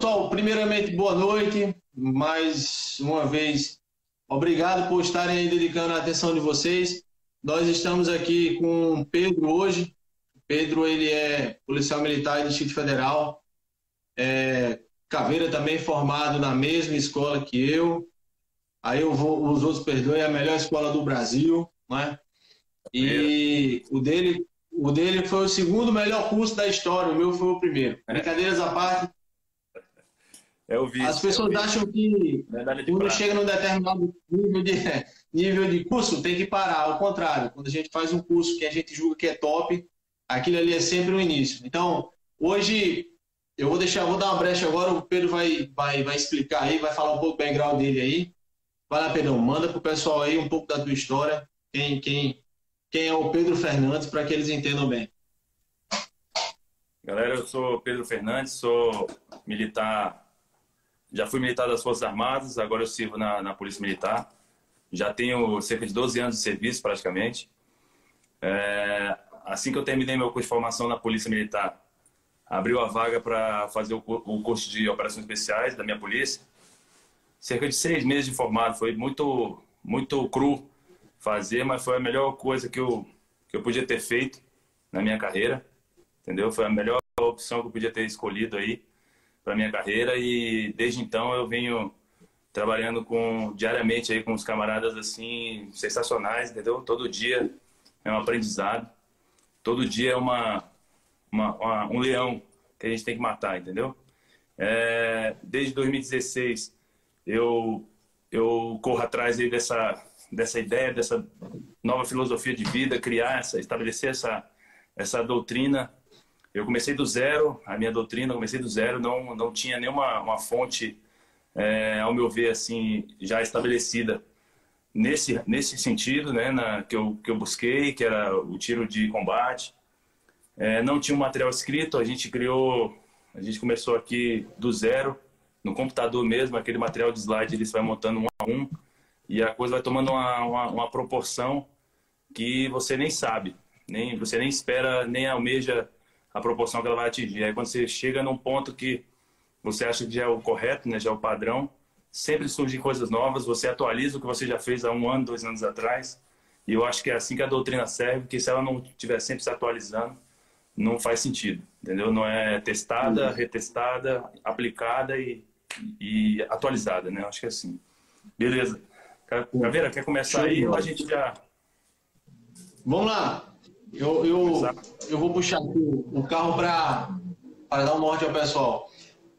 Pessoal, primeiramente, boa noite. Mais uma vez, obrigado por estarem aí dedicando a atenção de vocês. Nós estamos aqui com Pedro hoje. Pedro, ele é policial militar do Distrito Federal. É, Caveira também formado na mesma escola que eu. Aí eu vou, os outros perdoem, é a melhor escola do Brasil, né? E o dele, o dele foi o segundo melhor curso da história, o meu foi o primeiro. Brincadeiras à parte, é o vice, As pessoas é acham que quando chega num determinado nível de, nível de curso, tem que parar. Ao contrário, quando a gente faz um curso que a gente julga que é top, aquilo ali é sempre o início. Então, hoje, eu vou deixar, vou dar uma brecha agora, o Pedro vai, vai, vai explicar aí, vai falar um pouco do background dele aí. Vai lá, Pedrão, manda pro pessoal aí um pouco da tua história, quem, quem, quem é o Pedro Fernandes, para que eles entendam bem. Galera, eu sou Pedro Fernandes, sou militar, já fui militar das Forças Armadas, agora eu sirvo na, na Polícia Militar. Já tenho cerca de 12 anos de serviço, praticamente. É, assim que eu terminei meu curso de formação na Polícia Militar, abriu a vaga para fazer o, cu- o curso de Operações Especiais da minha polícia. Cerca de seis meses de formado, foi muito, muito cru fazer, mas foi a melhor coisa que eu, que eu podia ter feito na minha carreira entendeu? Foi a melhor opção que eu podia ter escolhido aí para minha carreira e desde então eu venho trabalhando com diariamente aí com os camaradas assim sensacionais, entendeu? Todo dia é um aprendizado, todo dia é uma, uma- uma- um leão que a gente tem que matar, entendeu? É, desde 2016 eu eu corro atrás dessa dessa ideia, dessa nova filosofia de vida, criar essa, estabelecer essa essa doutrina eu comecei do zero, a minha doutrina, comecei do zero, não, não tinha nenhuma uma fonte, é, ao meu ver, assim, já estabelecida nesse, nesse sentido, né, na, que, eu, que eu busquei, que era o tiro de combate. É, não tinha um material escrito, a gente criou, a gente começou aqui do zero, no computador mesmo, aquele material de slide, ele vai montando um a um, e a coisa vai tomando uma, uma, uma proporção que você nem sabe, nem, você nem espera, nem almeja a proporção que ela vai atingir. Aí quando você chega num ponto que você acha que já é o correto, né, já é o padrão, sempre surgem coisas novas, você atualiza o que você já fez há um ano, dois anos atrás, e eu acho que é assim que a doutrina serve, porque se ela não estiver sempre se atualizando, não faz sentido, entendeu? Não é testada, retestada, aplicada e, e atualizada, né? Acho que é assim. Beleza. Caveira, quer começar aí ou a gente já... Vamos lá. Eu, eu, eu vou puxar aqui o carro para dar um norte ao pessoal.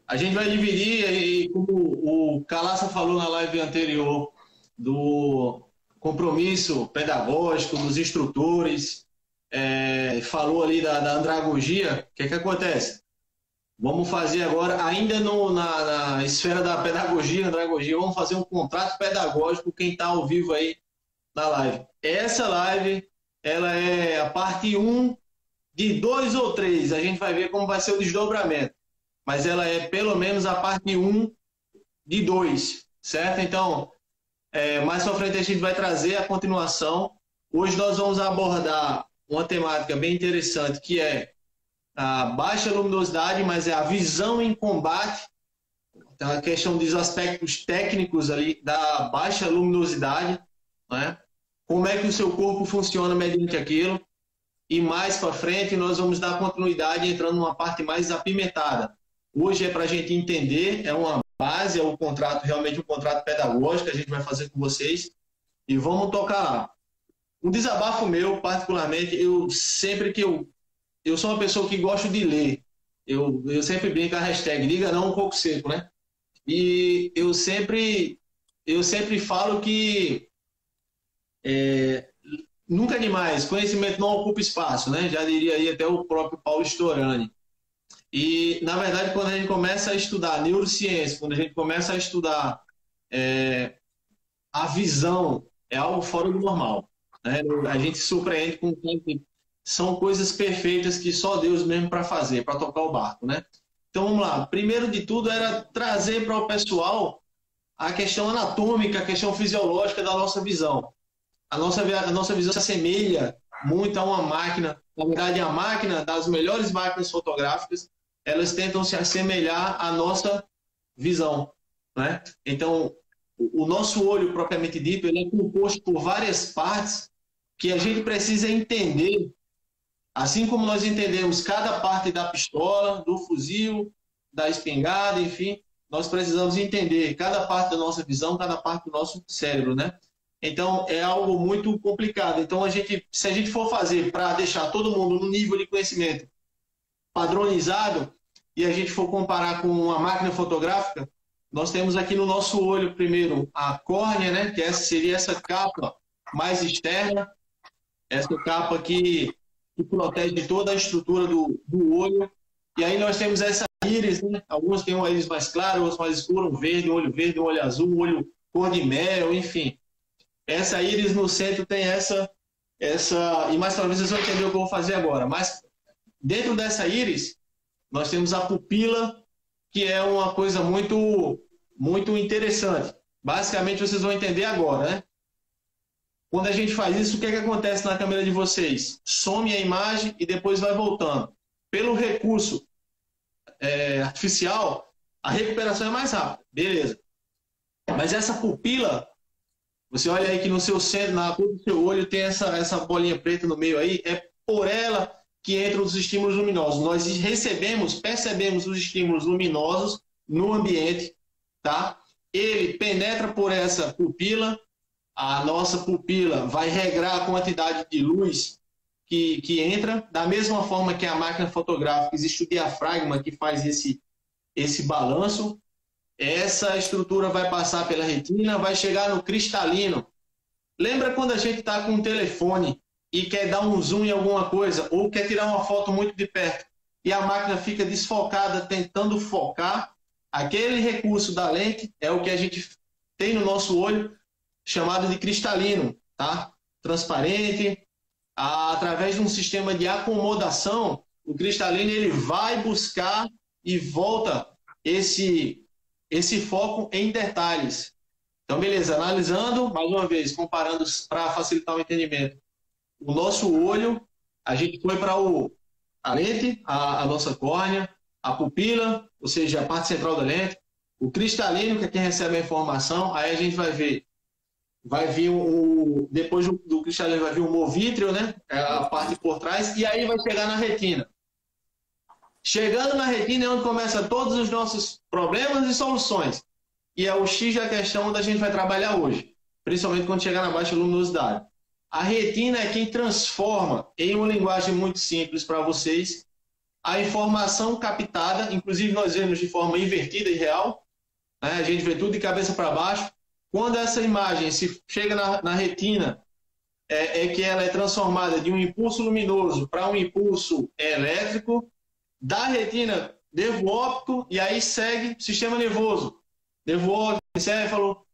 A gente vai dividir, e como o Calaça falou na live anterior, do compromisso pedagógico dos instrutores, é, falou ali da, da andragogia, o que, que acontece? Vamos fazer agora, ainda no, na, na esfera da pedagogia, andragogia, vamos fazer um contrato pedagógico, quem está ao vivo aí na live. Essa live ela é a parte 1 de dois ou três. A gente vai ver como vai ser o desdobramento. Mas ela é pelo menos a parte 1 de dois, certo? Então, é, mais para frente a gente vai trazer a continuação. Hoje nós vamos abordar uma temática bem interessante que é a baixa luminosidade, mas é a visão em combate. Então, a questão dos aspectos técnicos ali da baixa luminosidade, né? como é que o seu corpo funciona mediante aquilo. E mais para frente nós vamos dar continuidade entrando numa parte mais apimentada. Hoje é para a gente entender, é uma base, é um contrato, realmente um contrato pedagógico que a gente vai fazer com vocês. E vamos tocar lá. Um desabafo meu, particularmente, eu sempre que eu. Eu sou uma pessoa que gosto de ler. Eu, eu sempre brinco a hashtag diga não um pouco seco, né? E eu sempre, eu sempre falo que é, nunca é demais, conhecimento não ocupa espaço, né? Já diria aí até o próprio Paulo Storani. E, na verdade, quando a gente começa a estudar neurociência, quando a gente começa a estudar é, a visão, é algo fora do normal. Né? A gente surpreende com que são coisas perfeitas que só Deus mesmo para fazer, para tocar o barco, né? Então vamos lá. Primeiro de tudo era trazer para o pessoal a questão anatômica, a questão fisiológica da nossa visão. A nossa, a nossa visão se assemelha muito a uma máquina. Na verdade, a máquina, das melhores máquinas fotográficas, elas tentam se assemelhar à nossa visão. Né? Então, o nosso olho, propriamente dito, ele é composto por várias partes que a gente precisa entender, assim como nós entendemos cada parte da pistola, do fuzil, da espingarda, enfim, nós precisamos entender cada parte da nossa visão, cada parte do nosso cérebro, né? Então é algo muito complicado. Então a gente, se a gente for fazer para deixar todo mundo no nível de conhecimento padronizado e a gente for comparar com uma máquina fotográfica, nós temos aqui no nosso olho, primeiro, a córnea, né? que essa seria essa capa mais externa, essa capa que, que protege toda a estrutura do, do olho. E aí nós temos essa íris, né? alguns têm uma íris mais clara, outros mais escura, um verde, um olho verde, um olho azul, um olho cor de mel, enfim. Essa íris no centro tem essa, essa e mais talvez vocês vão entender o que eu vou fazer agora. Mas dentro dessa íris, nós temos a pupila que é uma coisa muito, muito interessante. Basicamente, vocês vão entender agora, né? Quando a gente faz isso, o que, é que acontece na câmera de vocês? Some a imagem e depois vai voltando. Pelo recurso é, artificial, a recuperação é mais rápida. Beleza. Mas essa pupila, você olha aí que no seu centro, na cor do seu olho, tem essa, essa bolinha preta no meio aí, é por ela que entram os estímulos luminosos. Nós recebemos, percebemos os estímulos luminosos no ambiente, tá? Ele penetra por essa pupila, a nossa pupila vai regrar a quantidade de luz que, que entra, da mesma forma que a máquina fotográfica, existe o diafragma que faz esse, esse balanço. Essa estrutura vai passar pela retina, vai chegar no cristalino. Lembra quando a gente está com um telefone e quer dar um zoom em alguma coisa, ou quer tirar uma foto muito de perto, e a máquina fica desfocada tentando focar, aquele recurso da lente é o que a gente tem no nosso olho, chamado de cristalino, tá? Transparente, através de um sistema de acomodação, o cristalino ele vai buscar e volta esse esse foco em detalhes. Então, beleza, analisando, mais uma vez, comparando para facilitar o entendimento o nosso olho, a gente foi para a lente, a, a, nossa córnea, a pupila, ou seja, a parte central da lente, o cristalino, que é quem recebe a informação, aí a gente vai ver, vai vir o, depois do, cristalino vai vir o movítreo, né, é a parte por trás, e aí vai chegar na retina. Chegando na retina é onde começa todos os nossos problemas e soluções. E é o X da questão onde a gente vai trabalhar hoje, principalmente quando chegar na baixa luminosidade. A retina é quem transforma, em uma linguagem muito simples para vocês, a informação captada, inclusive nós vemos de forma invertida e real, né? a gente vê tudo de cabeça para baixo. Quando essa imagem se chega na, na retina, é, é, que ela é transformada de um impulso luminoso para um impulso elétrico, da retina, nervo óptico, e aí segue sistema nervoso, nervo óptico, encéfalo,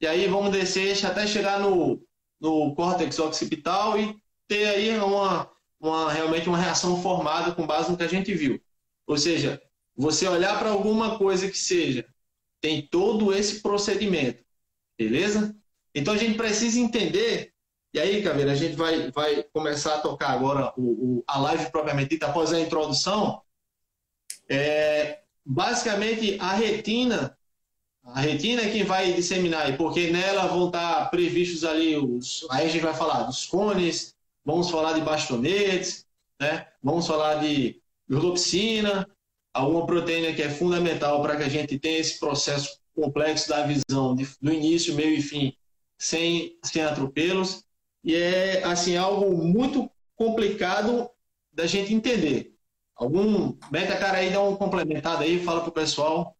e aí vamos descer até chegar no no córtex occipital e ter aí uma, uma, realmente uma reação formada com base no que a gente viu. Ou seja, você olhar para alguma coisa que seja, tem todo esse procedimento, beleza? Então a gente precisa entender, e aí, Caveira, a gente vai, vai começar a tocar agora o, o a live propriamente dita, após a introdução. É, basicamente, a retina a retina é quem vai disseminar, porque nela vão estar previstos ali os. Aí a gente vai falar dos cones, vamos falar de bastonetes, né? vamos falar de rhodopsina, alguma proteína que é fundamental para que a gente tenha esse processo complexo da visão de, do início, meio e fim, sem, sem atropelos. E é assim algo muito complicado da gente entender. Algum. Beta, cara, aí dá um complementado aí, fala pro pessoal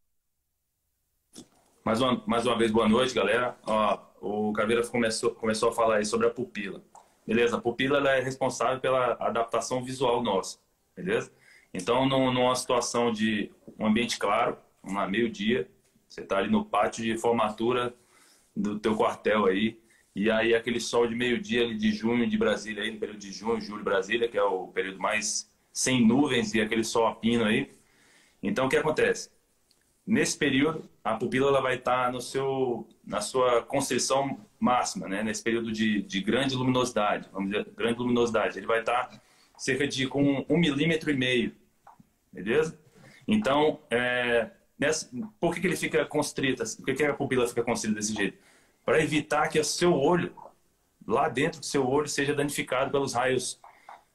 mais uma, mais uma vez, boa noite, galera. Ó, o Caveira começou, começou a falar aí sobre a pupila. Beleza? A pupila ela é responsável pela adaptação visual nossa. Beleza? Então, numa situação de um ambiente claro, uma meio-dia, você está ali no pátio de formatura do teu quartel aí, e aí aquele sol de meio-dia ali de junho de Brasília, aí, no período de junho, julho Brasília, que é o período mais sem nuvens e aquele sol a pino aí, Então, o que acontece? Nesse período, a pupila ela vai estar no seu, na sua constrição máxima, né? nesse período de, de grande luminosidade, vamos dizer, grande luminosidade. Ele vai estar cerca de com um milímetro e meio, beleza? Então, é, nessa, por que, que ele fica constrito? Por que, que a pupila fica constrita desse jeito? Para evitar que o seu olho, lá dentro do seu olho, seja danificado pelos raios,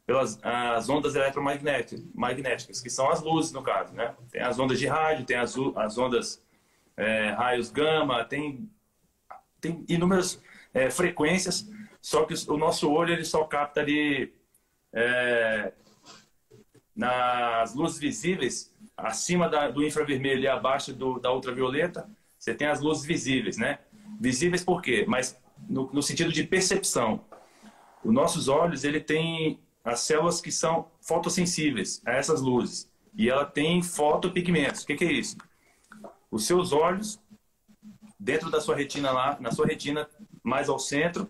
pelas as ondas eletromagnéticas, magnéticas, que são as luzes, no caso. Né? Tem as ondas de rádio, tem as, as ondas é, raios gama, tem, tem inúmeras é, frequências, só que o nosso olho ele só capta ali é, nas luzes visíveis, acima da, do infravermelho e abaixo do, da ultravioleta, você tem as luzes visíveis, né? Visíveis por quê? Mas no, no sentido de percepção. Os nossos olhos, ele tem as células que são fotossensíveis a essas luzes. E ela tem fotopigmentos. O que, que é isso? Os seus olhos, dentro da sua retina lá, na sua retina, mais ao centro,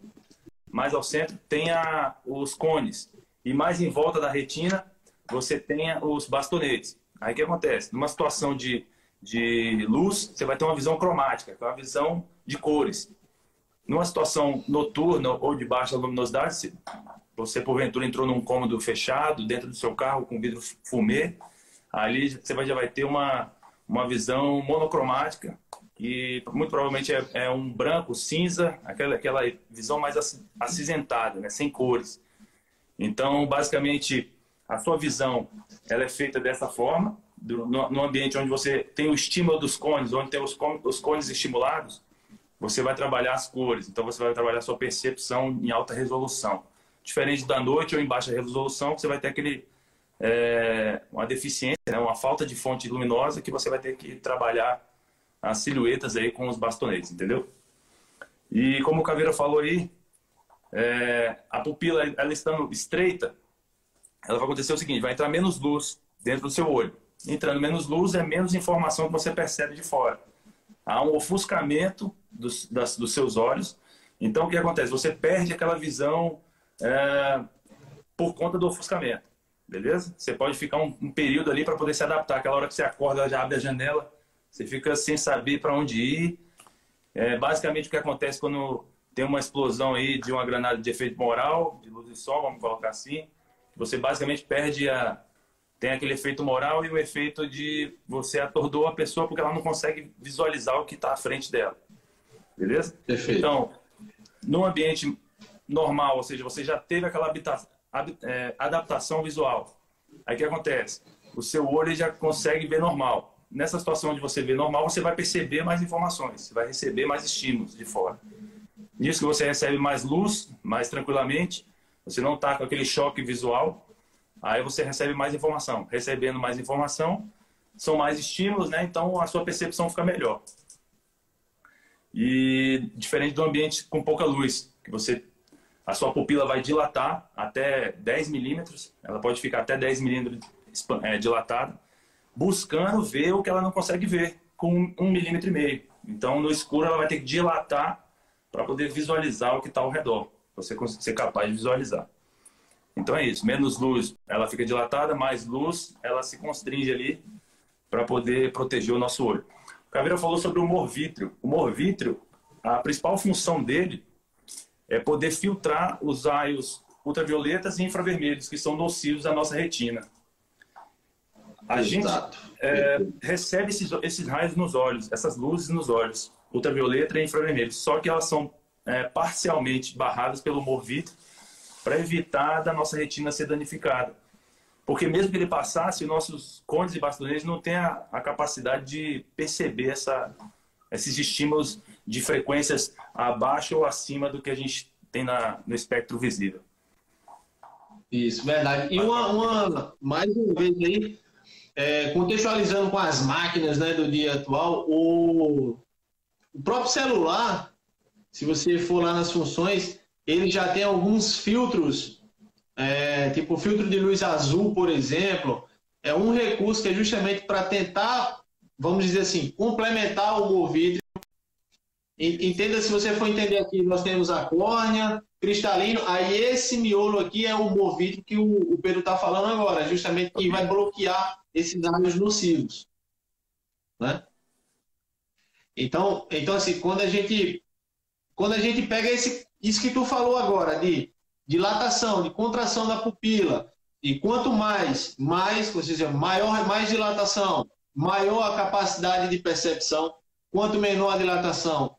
mais ao centro, tem a, os cones. E mais em volta da retina, você tem os bastonetes. Aí o que acontece? Numa situação de, de luz, você vai ter uma visão cromática, que é uma visão de cores. Numa situação noturna ou de baixa luminosidade, você porventura entrou num cômodo fechado, dentro do seu carro com vidro fumê, ali você vai, já vai ter uma, uma visão monocromática, e muito provavelmente é, é um branco, cinza, aquela, aquela visão mais acinzentada, né, sem cores. Então, basicamente, a sua visão ela é feita dessa forma, no, ambiente onde você tem o estímulo dos cones, onde tem os, os cones estimulados, você vai trabalhar as cores. Então, você vai trabalhar a sua percepção em alta resolução. Diferente da noite ou em baixa resolução, você vai ter aquele é, uma deficiência, né, uma falta de fonte luminosa que você vai ter que trabalhar as silhuetas aí com os bastonetes, entendeu? E como o Caveira falou aí, é, a pupila ela estando estreita, ela vai acontecer o seguinte, vai entrar menos luz dentro do seu olho. Entrando menos luz é menos informação que você percebe de fora. Há um ofuscamento dos, das, dos seus olhos. Então, o que acontece? Você perde aquela visão é, por conta do ofuscamento. Beleza? Você pode ficar um, um período ali para poder se adaptar. Aquela hora que você acorda, já abre a janela, você fica sem saber para onde ir. É basicamente o que acontece quando tem uma explosão aí de uma granada de efeito moral, de luz e som, vamos colocar assim. Você basicamente perde a. Tem aquele efeito moral e o efeito de você atordou a pessoa porque ela não consegue visualizar o que está à frente dela. Beleza? Perfeito. Então, no ambiente normal, ou seja, você já teve aquela habita, é, adaptação visual. Aí o que acontece? O seu olho já consegue ver normal. Nessa situação de você ver normal, você vai perceber mais informações, você vai receber mais estímulos de fora. Nisso que você recebe mais luz, mais tranquilamente, você não está com aquele choque visual, aí você recebe mais informação. Recebendo mais informação, são mais estímulos, né? Então a sua percepção fica melhor. E diferente do ambiente com pouca luz, que você a sua pupila vai dilatar até 10 milímetros, ela pode ficar até 10 milímetros é, dilatada, buscando ver o que ela não consegue ver com um milímetro e meio. Então, no escuro, ela vai ter que dilatar para poder visualizar o que está ao redor, você ser capaz de visualizar. Então é isso, menos luz, ela fica dilatada, mais luz, ela se constringe ali para poder proteger o nosso olho. O Caveira falou sobre o morvítreo. O morvítreo, a principal função dele é poder filtrar os raios ultravioletas e infravermelhos que são nocivos à nossa retina. A Exato. gente é, recebe esses, esses raios nos olhos, essas luzes nos olhos, ultravioleta e infravermelho, só que elas são é, parcialmente barradas pelo humor vítreo para evitar da nossa retina ser danificada. Porque mesmo que ele passasse, nossos cones e bastonetes não têm a, a capacidade de perceber essa, esses estímulos de frequências abaixo ou acima do que a gente tem na, no espectro visível. Isso, verdade. E uma, uma mais uma vez aí, é, contextualizando com as máquinas né, do dia atual, o, o próprio celular, se você for lá nas funções, ele já tem alguns filtros, é, tipo o filtro de luz azul, por exemplo, é um recurso que é justamente para tentar, vamos dizer assim, complementar o vídeo Entenda se você for entender aqui, nós temos a córnea, cristalino. Aí esse miolo aqui é o Movitro que o, o Pedro está falando agora, justamente que vai bloquear esses áreas nocivos. Né? Então, então, assim, quando a gente, quando a gente pega esse, isso que tu falou agora, de dilatação, de contração da pupila, e quanto mais, mais, ou seja, maior, mais dilatação, maior a capacidade de percepção, quanto menor a dilatação,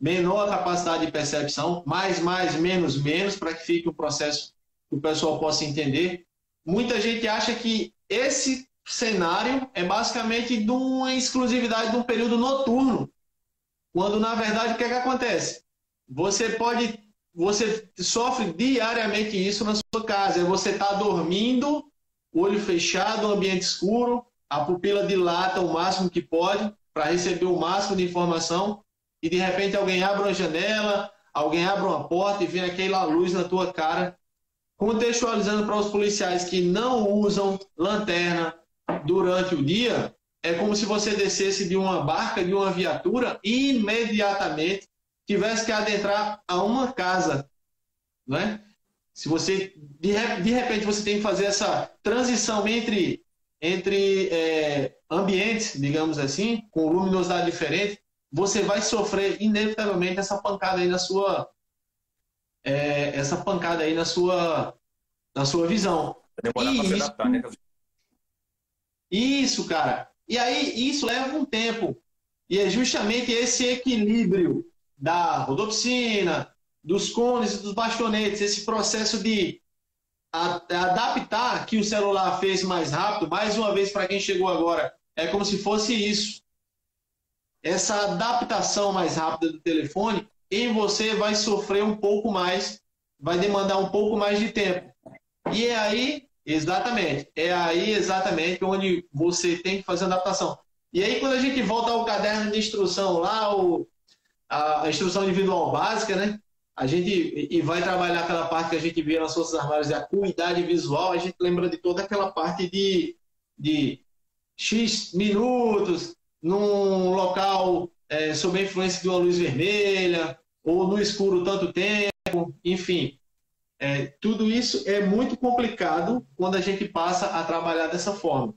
menor a capacidade de percepção, mais, mais, menos, menos, para que fique um processo que o pessoal possa entender. Muita gente acha que esse cenário é basicamente de uma exclusividade de um período noturno, quando na verdade o que, é que acontece? Você pode, você sofre diariamente isso na sua casa. É você está dormindo, olho fechado, ambiente escuro, a pupila dilata o máximo que pode para receber o máximo de informação e de repente alguém abre uma janela, alguém abre uma porta e vem aquela luz na tua cara. Contextualizando para os policiais que não usam lanterna durante o dia, é como se você descesse de uma barca, de uma viatura e imediatamente tivesse que adentrar a uma casa, não é? Se você de, de repente você tem que fazer essa transição entre entre é, ambientes, digamos assim, com luminosidade diferente, você vai sofrer inevitavelmente essa pancada aí na sua é, essa pancada aí na sua na sua visão. Demorar isso, adaptar, né? isso, cara. E aí isso leva um tempo. E é justamente esse equilíbrio da rodopsina, dos cones e dos bastonetes, esse processo de adaptar que o celular fez mais rápido, mais uma vez para quem chegou agora, é como se fosse isso essa adaptação mais rápida do telefone, em você vai sofrer um pouco mais, vai demandar um pouco mais de tempo. E é aí, exatamente, é aí exatamente onde você tem que fazer adaptação. E aí, quando a gente volta ao caderno de instrução lá, o, a, a instrução individual básica, né? A gente e vai trabalhar aquela parte que a gente vê nas Forças Armadas de acuidade visual, a gente lembra de toda aquela parte de, de X minutos, num local é, sob a influência de uma luz vermelha, ou no escuro tanto tempo, enfim. É, tudo isso é muito complicado quando a gente passa a trabalhar dessa forma.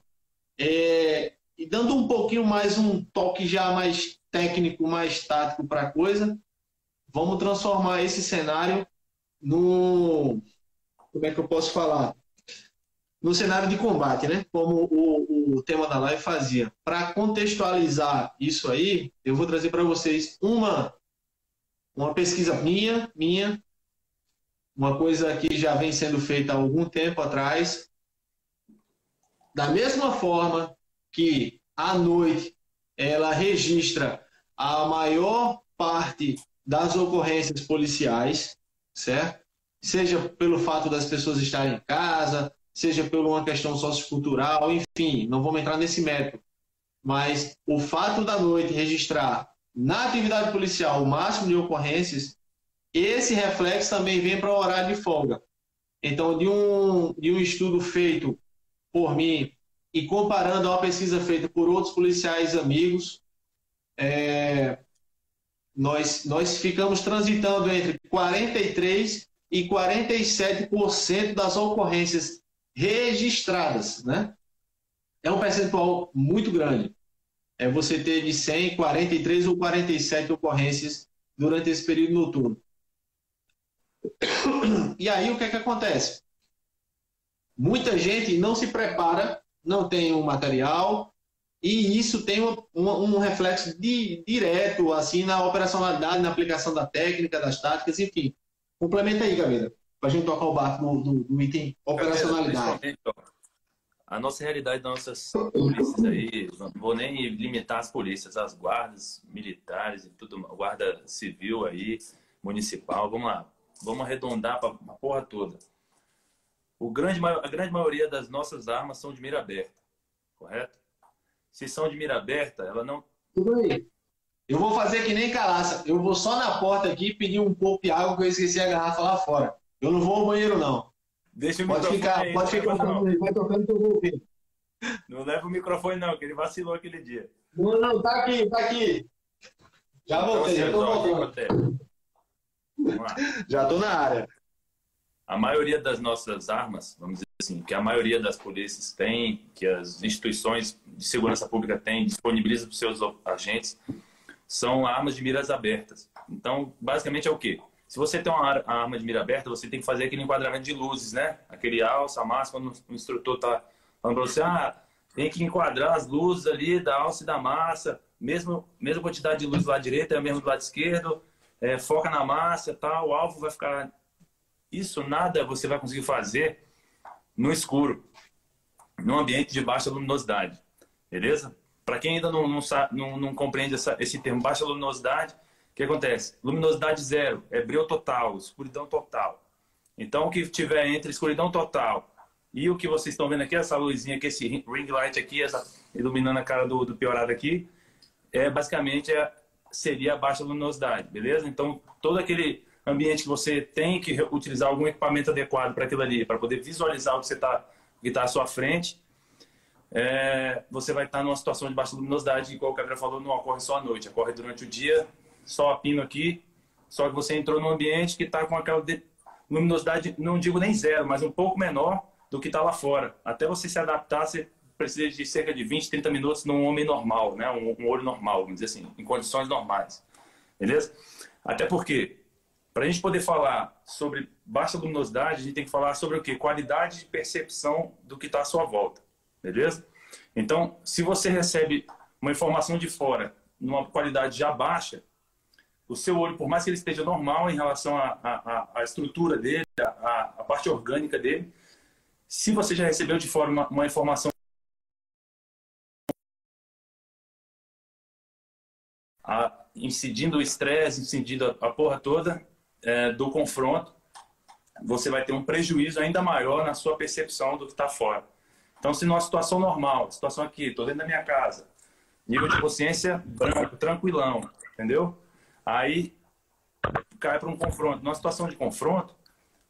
É, e dando um pouquinho mais um toque já mais técnico, mais tático para a coisa, vamos transformar esse cenário no. Como é que eu posso falar? no cenário de combate, né? Como o, o tema da live fazia. Para contextualizar isso aí, eu vou trazer para vocês uma, uma pesquisa minha, minha, uma coisa que já vem sendo feita há algum tempo atrás. Da mesma forma que à noite ela registra a maior parte das ocorrências policiais, certo? Seja pelo fato das pessoas estarem em casa, seja por uma questão sociocultural, enfim, não vamos entrar nesse mérito. Mas o fato da noite registrar na atividade policial o máximo de ocorrências, esse reflexo também vem para o horário de folga. Então, de um, de um estudo feito por mim e comparando a uma pesquisa feita por outros policiais amigos, é, nós, nós ficamos transitando entre 43% e 47% das ocorrências registradas, né? É um percentual muito grande. É você ter de 100, 43 ou 47 ocorrências durante esse período noturno. E aí o que é que acontece? Muita gente não se prepara, não tem o um material, e isso tem um, um, um reflexo de, direto assim na operacionalidade, na aplicação da técnica, das táticas, enfim. Complementa aí, Gaveta para a gente tocar o barco do, do, do item operacionalidade. A nossa realidade das nossas polícias aí, não vou nem limitar as polícias, as guardas militares e tudo, guarda civil aí, municipal, vamos lá, vamos arredondar para a porra toda. O grande, a grande maioria das nossas armas são de mira aberta, correto? Se são de mira aberta, ela não. Tudo aí. Eu vou fazer que nem calaça. Eu vou só na porta aqui pedir um pouco de água que eu esqueci a garrafa lá fora. Eu não vou ao banheiro, não. Deixa o pode ficar, aí, pode ficar, não. vai tocando que eu vou ouvir. Não leva o microfone, não, que ele vacilou aquele dia. Não, não, tá aqui, tá aqui. Já voltei, então, já tô voltando. Já estou na área. A maioria das nossas armas, vamos dizer assim, que a maioria das polícias tem, que as instituições de segurança pública têm, disponibilizam para os seus agentes, são armas de miras abertas. Então, basicamente é o quê? Se você tem uma arma de mira aberta, você tem que fazer aquele enquadramento de luzes, né? Aquele alça, massa, quando o instrutor está falando para você, ah, tem que enquadrar as luzes ali da alça e da massa, mesmo, mesma quantidade de luz do lado direito é a mesma do lado esquerdo, é, foca na massa tal, o alvo vai ficar... Isso nada você vai conseguir fazer no escuro, num ambiente de baixa luminosidade, beleza? Para quem ainda não, não, não, não compreende essa, esse termo baixa luminosidade, o que acontece? Luminosidade zero é breu total, escuridão total. Então, o que tiver entre escuridão total e o que vocês estão vendo aqui, essa luzinha aqui, esse ring light aqui, essa, iluminando a cara do, do piorado aqui, é basicamente é, seria a baixa luminosidade, beleza? Então, todo aquele ambiente que você tem que utilizar algum equipamento adequado para aquilo ali, para poder visualizar o que está tá à sua frente, é, você vai estar tá numa situação de baixa luminosidade, igual o Gabriel falou, não ocorre só à noite, ocorre durante o dia, só a pino aqui, só que você entrou num ambiente que está com aquela luminosidade, não digo nem zero, mas um pouco menor do que está lá fora. Até você se adaptar, você precisa de cerca de 20, 30 minutos num homem normal, né? um, um olho normal, vamos dizer assim, em condições normais. Beleza? Até porque, para a gente poder falar sobre baixa luminosidade, a gente tem que falar sobre o quê? Qualidade de percepção do que está à sua volta. Beleza? Então, se você recebe uma informação de fora numa qualidade já baixa, o seu olho, por mais que ele esteja normal em relação à, estrutura dele, à, parte orgânica dele, se você já recebeu de fora uma, uma informação a, incidindo o estresse, incidindo a, a porra toda é, do confronto, você vai ter um prejuízo ainda maior na sua percepção do que está fora. Então, se numa situação normal, situação aqui, estou dentro da minha casa, nível de consciência branco, tranquilão, entendeu? Aí cai para um confronto. Numa situação de confronto,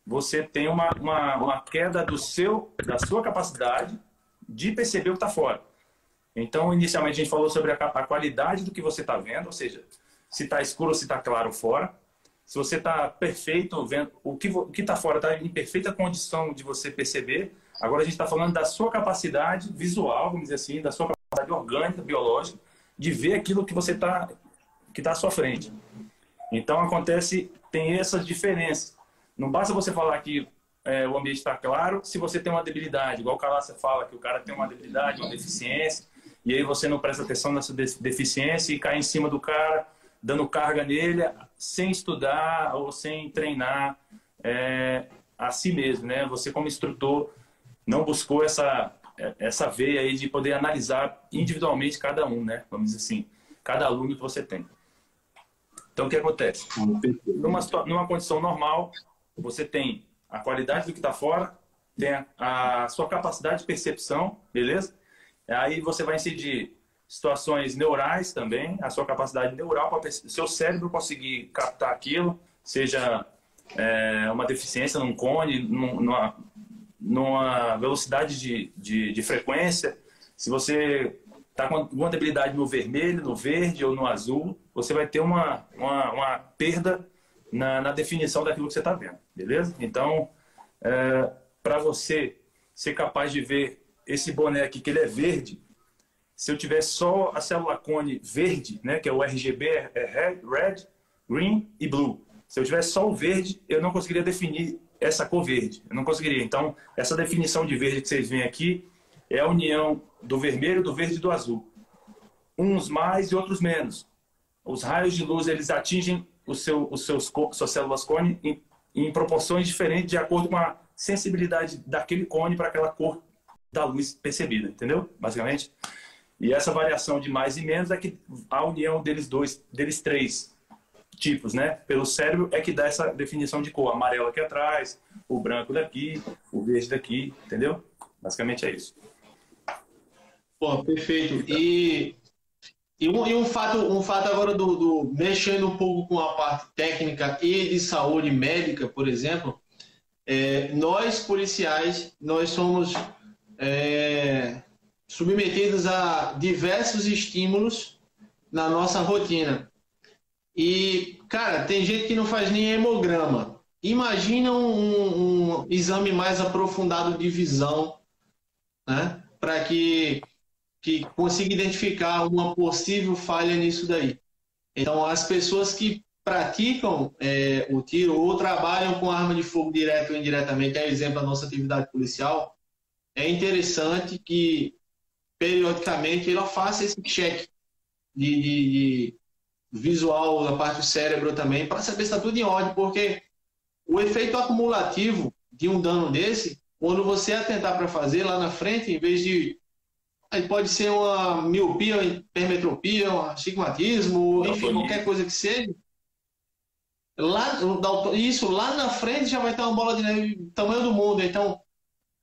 você tem uma, uma, uma, queda do seu, da sua capacidade de perceber o que está fora. Então, inicialmente, a gente falou sobre a, a qualidade do que você está vendo, ou seja, se está escuro ou se está claro fora. Se você está perfeito, vendo o que está fora está em perfeita condição de você perceber. Agora a gente está falando da sua capacidade visual, vamos dizer assim, da sua capacidade orgânica, biológica, de ver aquilo que você está que está à sua frente. Então acontece, tem essas diferenças. Não basta você falar que é, o ambiente está claro se você tem uma debilidade, igual o Calassa fala que o cara tem uma debilidade, uma deficiência, e aí você não presta atenção nessa deficiência e cai em cima do cara, dando carga nele, sem estudar ou sem treinar é, a si mesmo, né? Você como instrutor não buscou essa essa veia aí de poder analisar individualmente cada um, né? Vamos dizer assim, cada aluno que você tem. Então, o que acontece? Numa, numa condição normal, você tem a qualidade do que está fora, tem a, a, sua capacidade de percepção, beleza? Aí você vai incidir situações neurais também, a sua capacidade neural para seu cérebro conseguir captar aquilo, seja é, uma deficiência num cone, numa, numa velocidade de, de, de frequência. Se você está com alguma debilidade no vermelho, no verde ou no azul, você vai ter uma, uma, uma perda na, na, definição daquilo que você está vendo, beleza? Então, é, para você ser capaz de ver esse aqui, que ele é verde, se eu tiver só a célula cone verde, né, que é o RGB, é red, red, green e blue. Se eu tiver só o verde, eu não conseguiria definir essa cor verde. Eu não conseguiria. Então, essa definição de verde que vocês veem aqui é a união do vermelho, do verde e do azul. Uns mais e outros menos. Os raios de luz eles atingem o seu, os seus suas células cone em, em proporções diferentes de acordo com a sensibilidade daquele cone para aquela cor da luz percebida, entendeu? Basicamente. E essa variação de mais e menos é que a união deles dois, deles três tipos, né? Pelo cérebro é que dá essa definição de cor. Amarelo aqui atrás, o branco daqui, o verde daqui, entendeu? Basicamente é isso. Pô, perfeito. E, e, um, e um, fato, um fato agora do, do, mexendo um pouco com a parte técnica e de saúde médica, por exemplo, é, nós policiais, nós somos é, submetidos a diversos estímulos na nossa rotina. E, cara, tem gente que não faz nem hemograma. Imagina um, um exame mais aprofundado de visão, né? Para que, que consiga identificar uma possível falha nisso daí. Então, as pessoas que praticam é, o tiro ou trabalham com arma de fogo direto ou indiretamente, é exemplo da nossa atividade policial, é interessante que periodicamente ela faça esse check de, de, de visual na parte do cérebro também, para saber se está tudo em ordem, porque o efeito acumulativo de um dano desse, quando você atentar para fazer lá na frente, em vez de. Aí pode ser uma miopia, hipermetropia, um astigmatismo, enfim, qualquer coisa que seja. Lá, isso lá na frente já vai estar uma bola de neve tamanho do mundo. Então,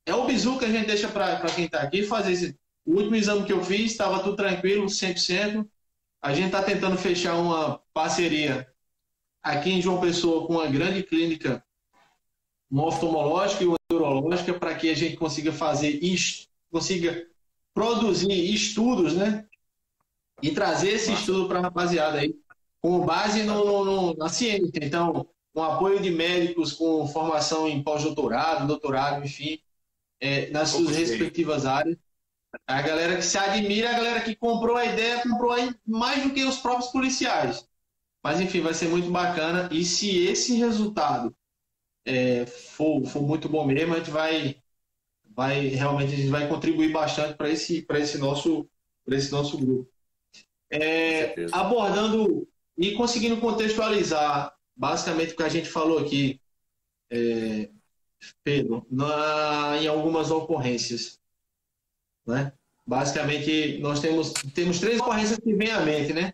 é o bizu que a gente deixa para quem está aqui fazer esse. O último exame que eu fiz estava tudo tranquilo, 100%. A gente está tentando fechar uma parceria aqui em João Pessoa com uma grande clínica, uma oftalmológica e uma neurológica, para que a gente consiga fazer isso, consiga produzir estudos, né? E trazer esse estudo para a rapaziada aí, com base no, no, na ciência. Então, com apoio de médicos com formação em pós-doutorado, doutorado, enfim, é, nas suas respectivas áreas. A galera que se admira, a galera que comprou a ideia, comprou mais do que os próprios policiais. Mas enfim, vai ser muito bacana. E se esse resultado é, for, for muito bom mesmo, a gente vai, vai realmente a gente vai contribuir bastante para esse, esse, nosso, esse nosso grupo. É, abordando e conseguindo contextualizar basicamente o que a gente falou aqui, é, Pedro, na, em algumas ocorrências. Né? Basicamente, nós temos, temos três ocorrências que vêm à mente, né?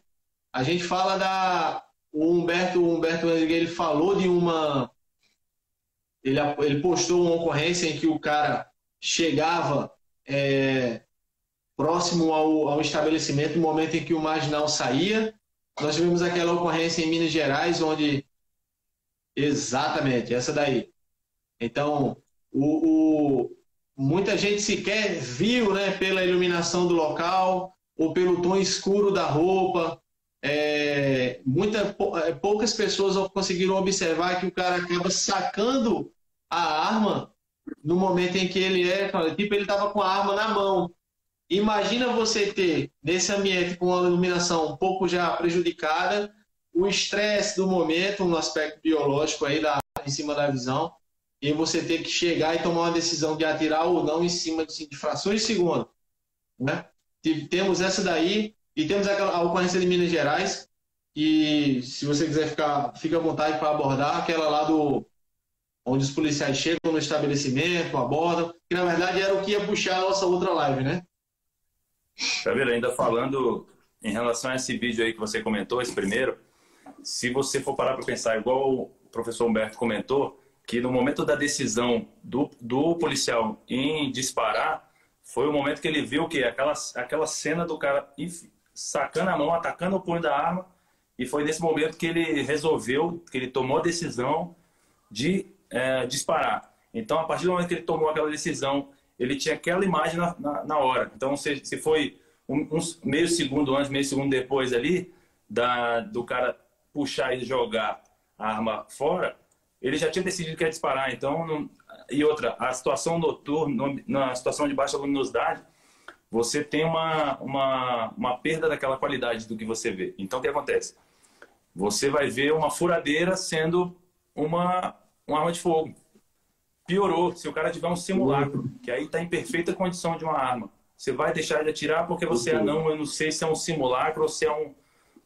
A gente fala da. O Humberto, o Humberto ele falou de uma. Ele, ele postou uma ocorrência em que o cara chegava é, próximo ao, ao estabelecimento no momento em que o marginal saía. Nós tivemos aquela ocorrência em Minas Gerais, onde. Exatamente, essa daí. Então, o, o, muita gente sequer viu né, pela iluminação do local ou pelo tom escuro da roupa. É, muita, é, poucas pessoas conseguiram observar que o cara acaba sacando a arma no momento em que ele é, tipo, ele estava com a arma na mão. Imagina você ter, nesse ambiente com a iluminação um pouco já prejudicada, o estresse do momento, no aspecto biológico aí da, em cima da visão, e você ter que chegar e tomar uma decisão de atirar ou não em cima de, de frações de segundo. Né? Temos essa daí e temos a ocorrência de Minas Gerais, e se você quiser ficar, fica à vontade para abordar aquela lá do onde os policiais chegam no estabelecimento, abordam, que na verdade era o que ia puxar a nossa outra live, né? Vendo? Ainda falando em relação a esse vídeo aí que você comentou, esse primeiro, se você for parar para pensar, igual o professor Humberto comentou, que no momento da decisão do, do policial em disparar, foi o momento que ele viu que aquela, aquela cena do cara sacando a mão, atacando o punho da arma, e foi nesse momento que ele resolveu, que ele tomou a decisão de é, disparar. Então, a partir do momento que ele tomou aquela decisão, ele tinha aquela imagem na, na, na hora. Então, se, se foi um, uns meio segundo antes, meio segundo depois ali, da, do cara puxar e jogar a arma fora, ele já tinha decidido que ia disparar. Então, não... e outra, a situação noturna, na situação de baixa luminosidade, você tem uma, uma, uma perda daquela qualidade do que você vê. Então, o que acontece? Você vai ver uma furadeira sendo uma, uma arma de fogo. Piorou se o cara tiver um simulacro, que aí está em perfeita condição de uma arma. Você vai deixar de atirar porque você, ah, não, eu não sei se é um simulacro ou se é um,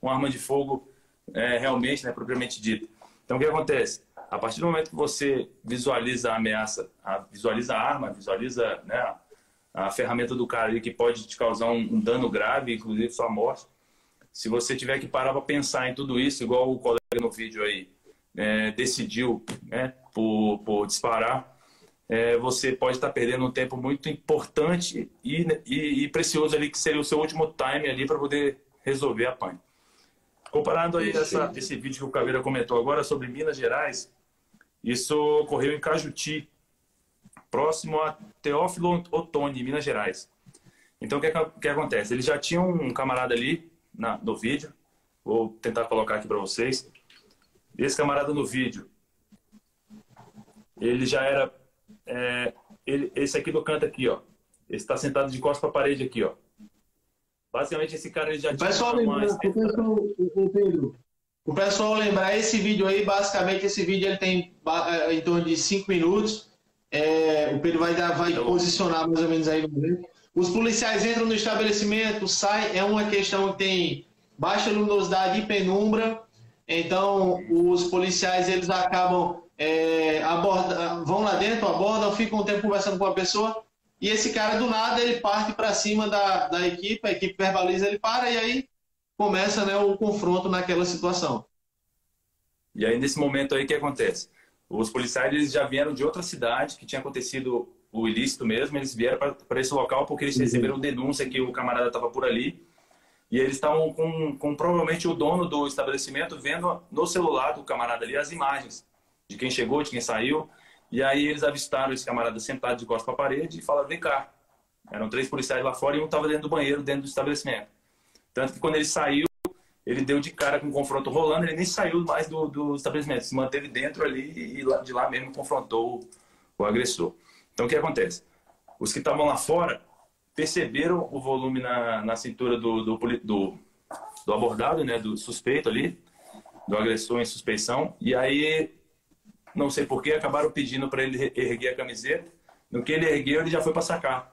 uma arma de fogo é, realmente, né, propriamente dita. Então, o que acontece? A partir do momento que você visualiza a ameaça, a, visualiza a arma, visualiza né, a, a, ferramenta do cara ali que pode te causar um, um dano grave, inclusive sua morte, se você tiver que parar para pensar em tudo isso, igual o colega no vídeo aí é, decidiu né, por, por disparar, é, você pode estar tá perdendo um tempo muito importante e, e, e, precioso ali, que seria o seu último time ali para poder resolver a pane. Comparando aí essa, esse vídeo que o Caveira comentou agora sobre Minas Gerais, isso ocorreu em Cajuti, próximo a Teófilo Otoni, Minas Gerais. Então, o que, que acontece? Ele já tinha um camarada ali na, no vídeo, Vou tentar colocar aqui para vocês. Esse camarada no vídeo, ele já era. É, ele, esse aqui do canto aqui, ó. Ele está sentado de costas para a parede aqui, ó. Basicamente, esse cara ele já tinha. Pessoal, lembra, o, pessoal, o, Pedro, o pessoal lembrar esse vídeo aí, basicamente, esse vídeo ele tem é, em torno de 5 minutos. É, o Pedro vai, dar, vai então, posicionar mais ou menos aí. Os policiais entram no estabelecimento, saem, é uma questão que tem baixa luminosidade e penumbra. Então, os policiais eles acabam é, aborda, vão lá dentro, abordam, ficam um tempo conversando com a pessoa e esse cara do nada ele parte para cima da, da equipe, a equipe verbaliza, ele para e aí começa né, o confronto naquela situação. E aí nesse momento aí o que acontece? Os policiais eles já vieram de outra cidade que tinha acontecido o ilícito mesmo, eles vieram para esse local porque eles uhum. receberam denúncia que o camarada estava por ali e eles estavam com, com provavelmente o dono do estabelecimento vendo no celular do camarada ali as imagens de quem chegou, de quem saiu. E aí eles avistaram esse camarada sentado de costas para a parede e falaram: vem cá. Eram três policiais lá fora e um estava dentro do banheiro, dentro do estabelecimento. Tanto que quando ele saiu, ele deu de cara com o confronto rolando, ele nem saiu mais do, do estabelecimento, se manteve dentro ali e de lá mesmo confrontou o, o agressor. Então o que acontece? Os que estavam lá fora perceberam o volume na, na cintura do, do, do, do abordado, né, do suspeito ali, do agressor em suspeição, e aí, não sei porquê, acabaram pedindo para ele erguer a camiseta. No que ele ergueu, ele já foi para sacar.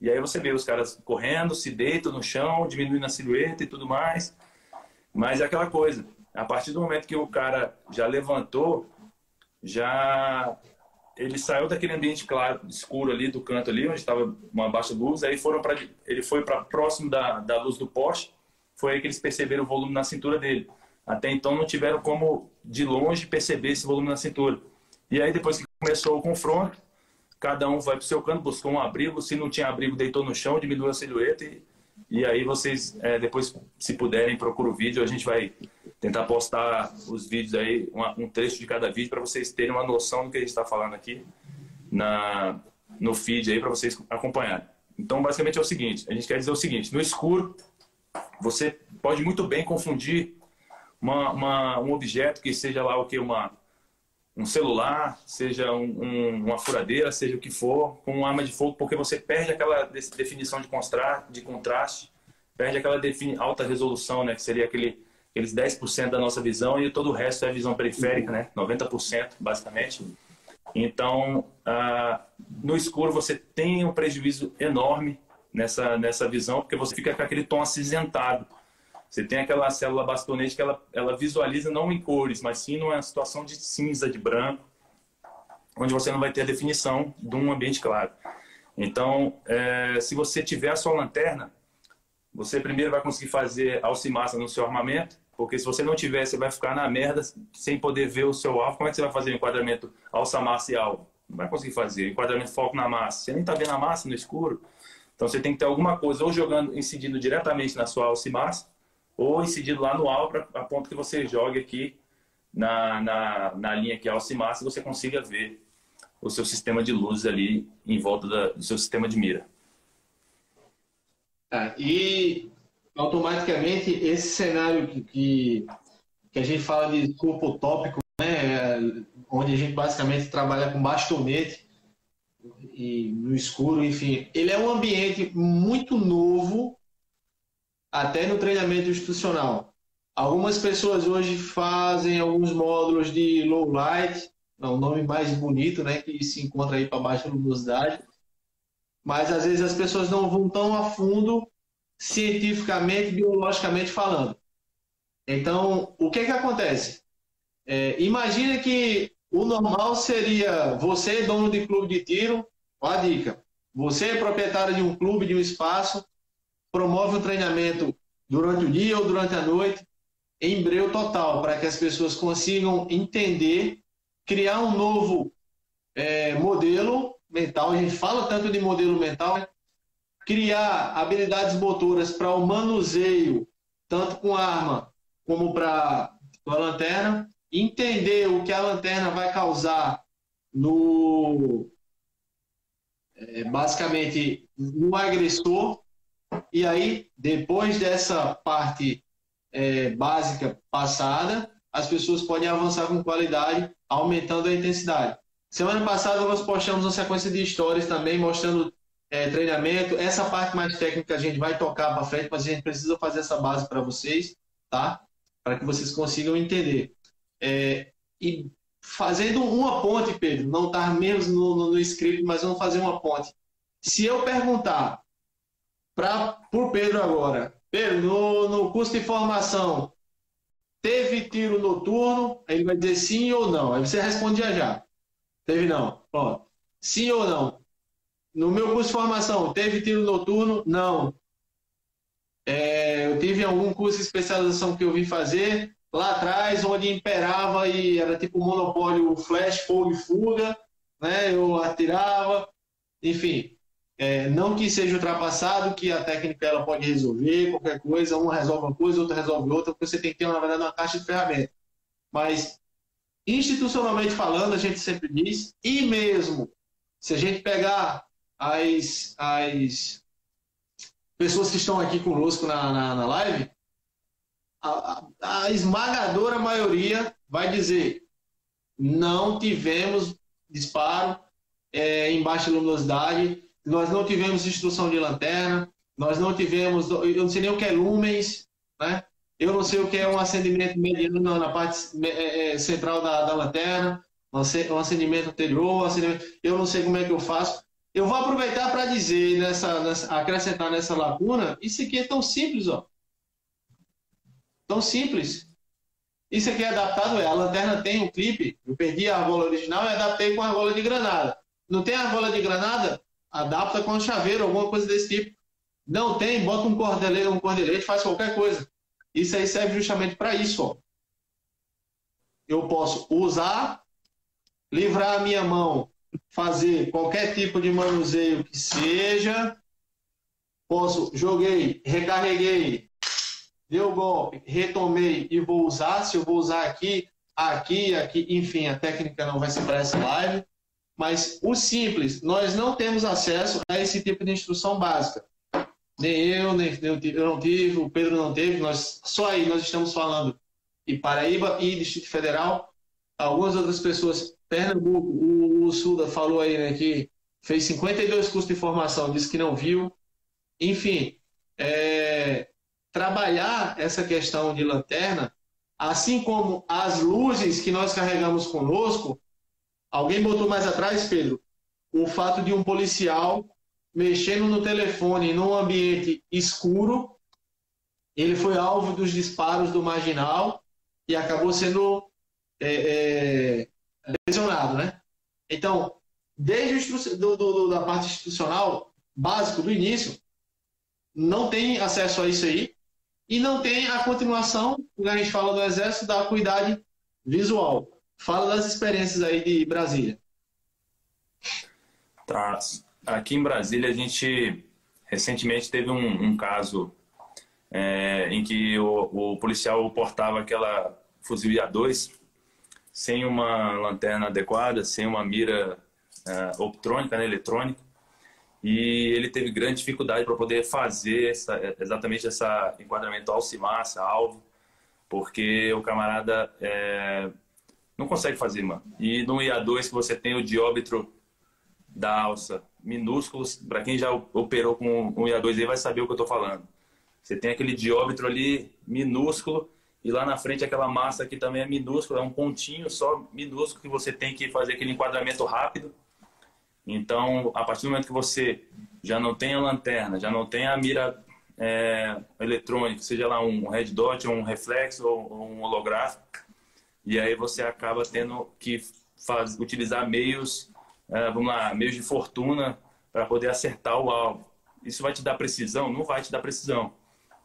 E aí você vê os caras correndo, se deitam no chão, diminuindo a silhueta e tudo mais. Mas é aquela coisa, a partir do momento que o cara já levantou, já ele saiu daquele ambiente claro, escuro ali do canto ali, onde estava uma baixa luz, aí foram para ele foi para próximo da, da luz do poste, foi aí que eles perceberam o volume na cintura dele. Até então não tiveram como de longe perceber esse volume na cintura. E aí depois que começou o confronto, cada um vai para o seu canto, buscou um abrigo, se não tinha abrigo deitou no chão, diminuiu a silhueta e, e aí vocês é, depois se puderem procura o vídeo, a gente vai tentar postar os vídeos aí, um trecho de cada vídeo, para vocês terem uma noção do que a gente está falando aqui na, no feed aí, para vocês acompanharem. Então, basicamente é o seguinte: a gente quer dizer o seguinte, no escuro, você pode muito bem confundir uma, uma, um objeto que seja lá o que? Uma, um celular, seja um, um, uma furadeira, seja o que for, com arma de fogo, porque você perde aquela definição de contraste, de contraste perde aquela alta resolução, né, que seria aquele aqueles 10% da nossa visão e todo o resto é visão periférica, né? 90% basicamente. Então, ah, no escuro você tem um prejuízo enorme nessa, nessa visão, porque você fica com aquele tom acinzentado. Você tem aquela célula bastonete que ela, ela visualiza não em cores, mas sim numa situação de cinza, de branco, onde você não vai ter a definição de um ambiente claro. Então, é, se você tiver a sua lanterna, você primeiro vai conseguir fazer alcimassa no seu armamento, porque se você não tiver, você vai ficar na merda sem poder ver o seu alvo. Como é que você vai fazer o enquadramento alça-massa e alvo? Não vai conseguir fazer. Enquadramento foco na massa. Você nem está vendo a massa no escuro. Então você tem que ter alguma coisa, ou jogando, incidindo diretamente na sua alça-massa, ou incidindo lá no alvo, a ponto que você jogue aqui na, na, na linha que é alça-massa, você consiga ver o seu sistema de luzes ali em volta da, do seu sistema de mira. Ah, e automaticamente esse cenário que, que, que, a gente fala de corpo utópico, né, onde a gente basicamente trabalha com bastonete e no escuro, enfim, ele é um ambiente muito novo até no treinamento institucional. Algumas pessoas hoje fazem alguns módulos de low light, é o nome mais bonito, né, que se encontra aí para baixa luminosidade, mas às vezes as pessoas não vão tão a fundo cientificamente, biologicamente falando. Então, o que que acontece? É, imagina que o normal seria você, dono de clube de tiro, ó a dica, você é proprietário de um clube, de um espaço, promove um treinamento durante o dia ou durante a noite, em breu total, para que as pessoas consigam entender, criar um novo é, modelo mental, a gente fala tanto de modelo mental, né? criar habilidades motoras para o manuseio, tanto com arma como para a lanterna, entender o que a lanterna vai causar no é, basicamente no agressor e aí depois dessa parte é, básica passada, as pessoas podem avançar com qualidade, aumentando a intensidade. Semana passada nós postamos uma sequência de histórias também mostrando é, treinamento. Essa parte mais técnica a gente vai tocar para frente, mas a gente precisa fazer essa base para vocês, tá? Para que vocês consigam entender. É, e fazendo uma ponte, Pedro, não está mesmo no, no, no, script, mas vamos fazer uma ponte. Se eu perguntar para o Pedro agora, Pedro, no, no curso de formação, teve tiro noturno? Ele vai dizer sim ou não. Aí você responde já já. Teve não. Pronto. Sim ou não? No meu curso de formação, teve tiro noturno? Não. É, eu tive algum curso de especialização que eu vim fazer lá atrás, onde imperava e era tipo monopólio flash, fogo e fuga, né? Eu atirava, enfim. É, não que seja ultrapassado, que a técnica ela pode resolver qualquer coisa, uma resolve uma coisa, outra resolve outra, porque você tem que ter, na verdade, uma caixa de ferramentas. Mas, institucionalmente falando, a gente sempre diz, e mesmo se a gente pegar as, as pessoas que estão aqui conosco na, na, na live, a, a, esmagadora maioria vai dizer não tivemos disparo é, em baixa luminosidade, nós não tivemos instrução de lanterna, nós não tivemos, eu não sei nem o que é lumens, né? Eu não sei o que é um acendimento mediano na parte é, é, central da, da lanterna, um acendimento anterior, um acendimento, eu não sei como é que eu faço. Eu vou aproveitar para dizer, nessa, nessa, acrescentar nessa lacuna, isso aqui é tão simples, ó. Tão simples. Isso aqui é adaptado, é, a lanterna tem um clipe, eu perdi a argola original e adaptei com a argola de granada. Não tem argola de granada? Adapta com chaveiro, alguma coisa desse tipo. Não tem, bota um cordelete, um cordelete, faz qualquer coisa. Isso aí serve justamente para isso, ó. Eu posso usar, livrar a minha mão, fazer qualquer tipo de manuseio que seja. Posso, joguei, recarreguei, deu golpe, retomei e vou usar. Se eu vou usar aqui, aqui, aqui, enfim, a técnica não vai ser para essa live. Mas o simples, nós não temos acesso a esse tipo de instrução básica. Nem eu, nem eu não tive, o Pedro não teve, nós, só aí nós estamos falando de Paraíba e Distrito Federal. Algumas outras pessoas, Pernambuco, o, o Suda falou aí né, que fez 52 cursos de formação, disse que não viu. Enfim, é, trabalhar essa questão de lanterna, assim como as luzes que nós carregamos conosco. Alguém botou mais atrás, Pedro, o fato de um policial mexendo no telefone num ambiente escuro, ele foi alvo dos disparos do marginal e acabou sendo é, é, lesionado, né? Então, desde do, do, da parte institucional, básico do início, não tem acesso a isso aí. E não tem a continuação, quando a gente fala do Exército, da acuidade visual. Fala das experiências aí de Brasília. Tá. Aqui em Brasília, a gente recentemente teve um, um caso é, em que o, o, policial portava aquela fuzil IA2 sem uma lanterna adequada, sem uma mira é, optrônica, né, eletrônica e ele teve grande dificuldade para poder fazer essa, exatamente essa enquadramento alce-massa, alvo, porque o camarada é, não consegue fazer, mano. E no IA2 que você tem o diómetro da alça minúsculos, para quem já operou com um IA2 aí vai saber o que eu estou falando. Você tem aquele diómetro ali minúsculo e lá na frente aquela massa que também é minúscula, é um pontinho só minúsculo que você tem que fazer aquele enquadramento rápido então, a partir do momento que você já não tem a lanterna, já não tem a mira é, eletrônica, seja lá um red dot, um reflexo ou, um holográfico, e aí você acaba tendo que faz, utilizar meios, é, vamos lá, meios de fortuna para poder acertar o alvo. Isso vai te dar precisão? Não vai te dar precisão,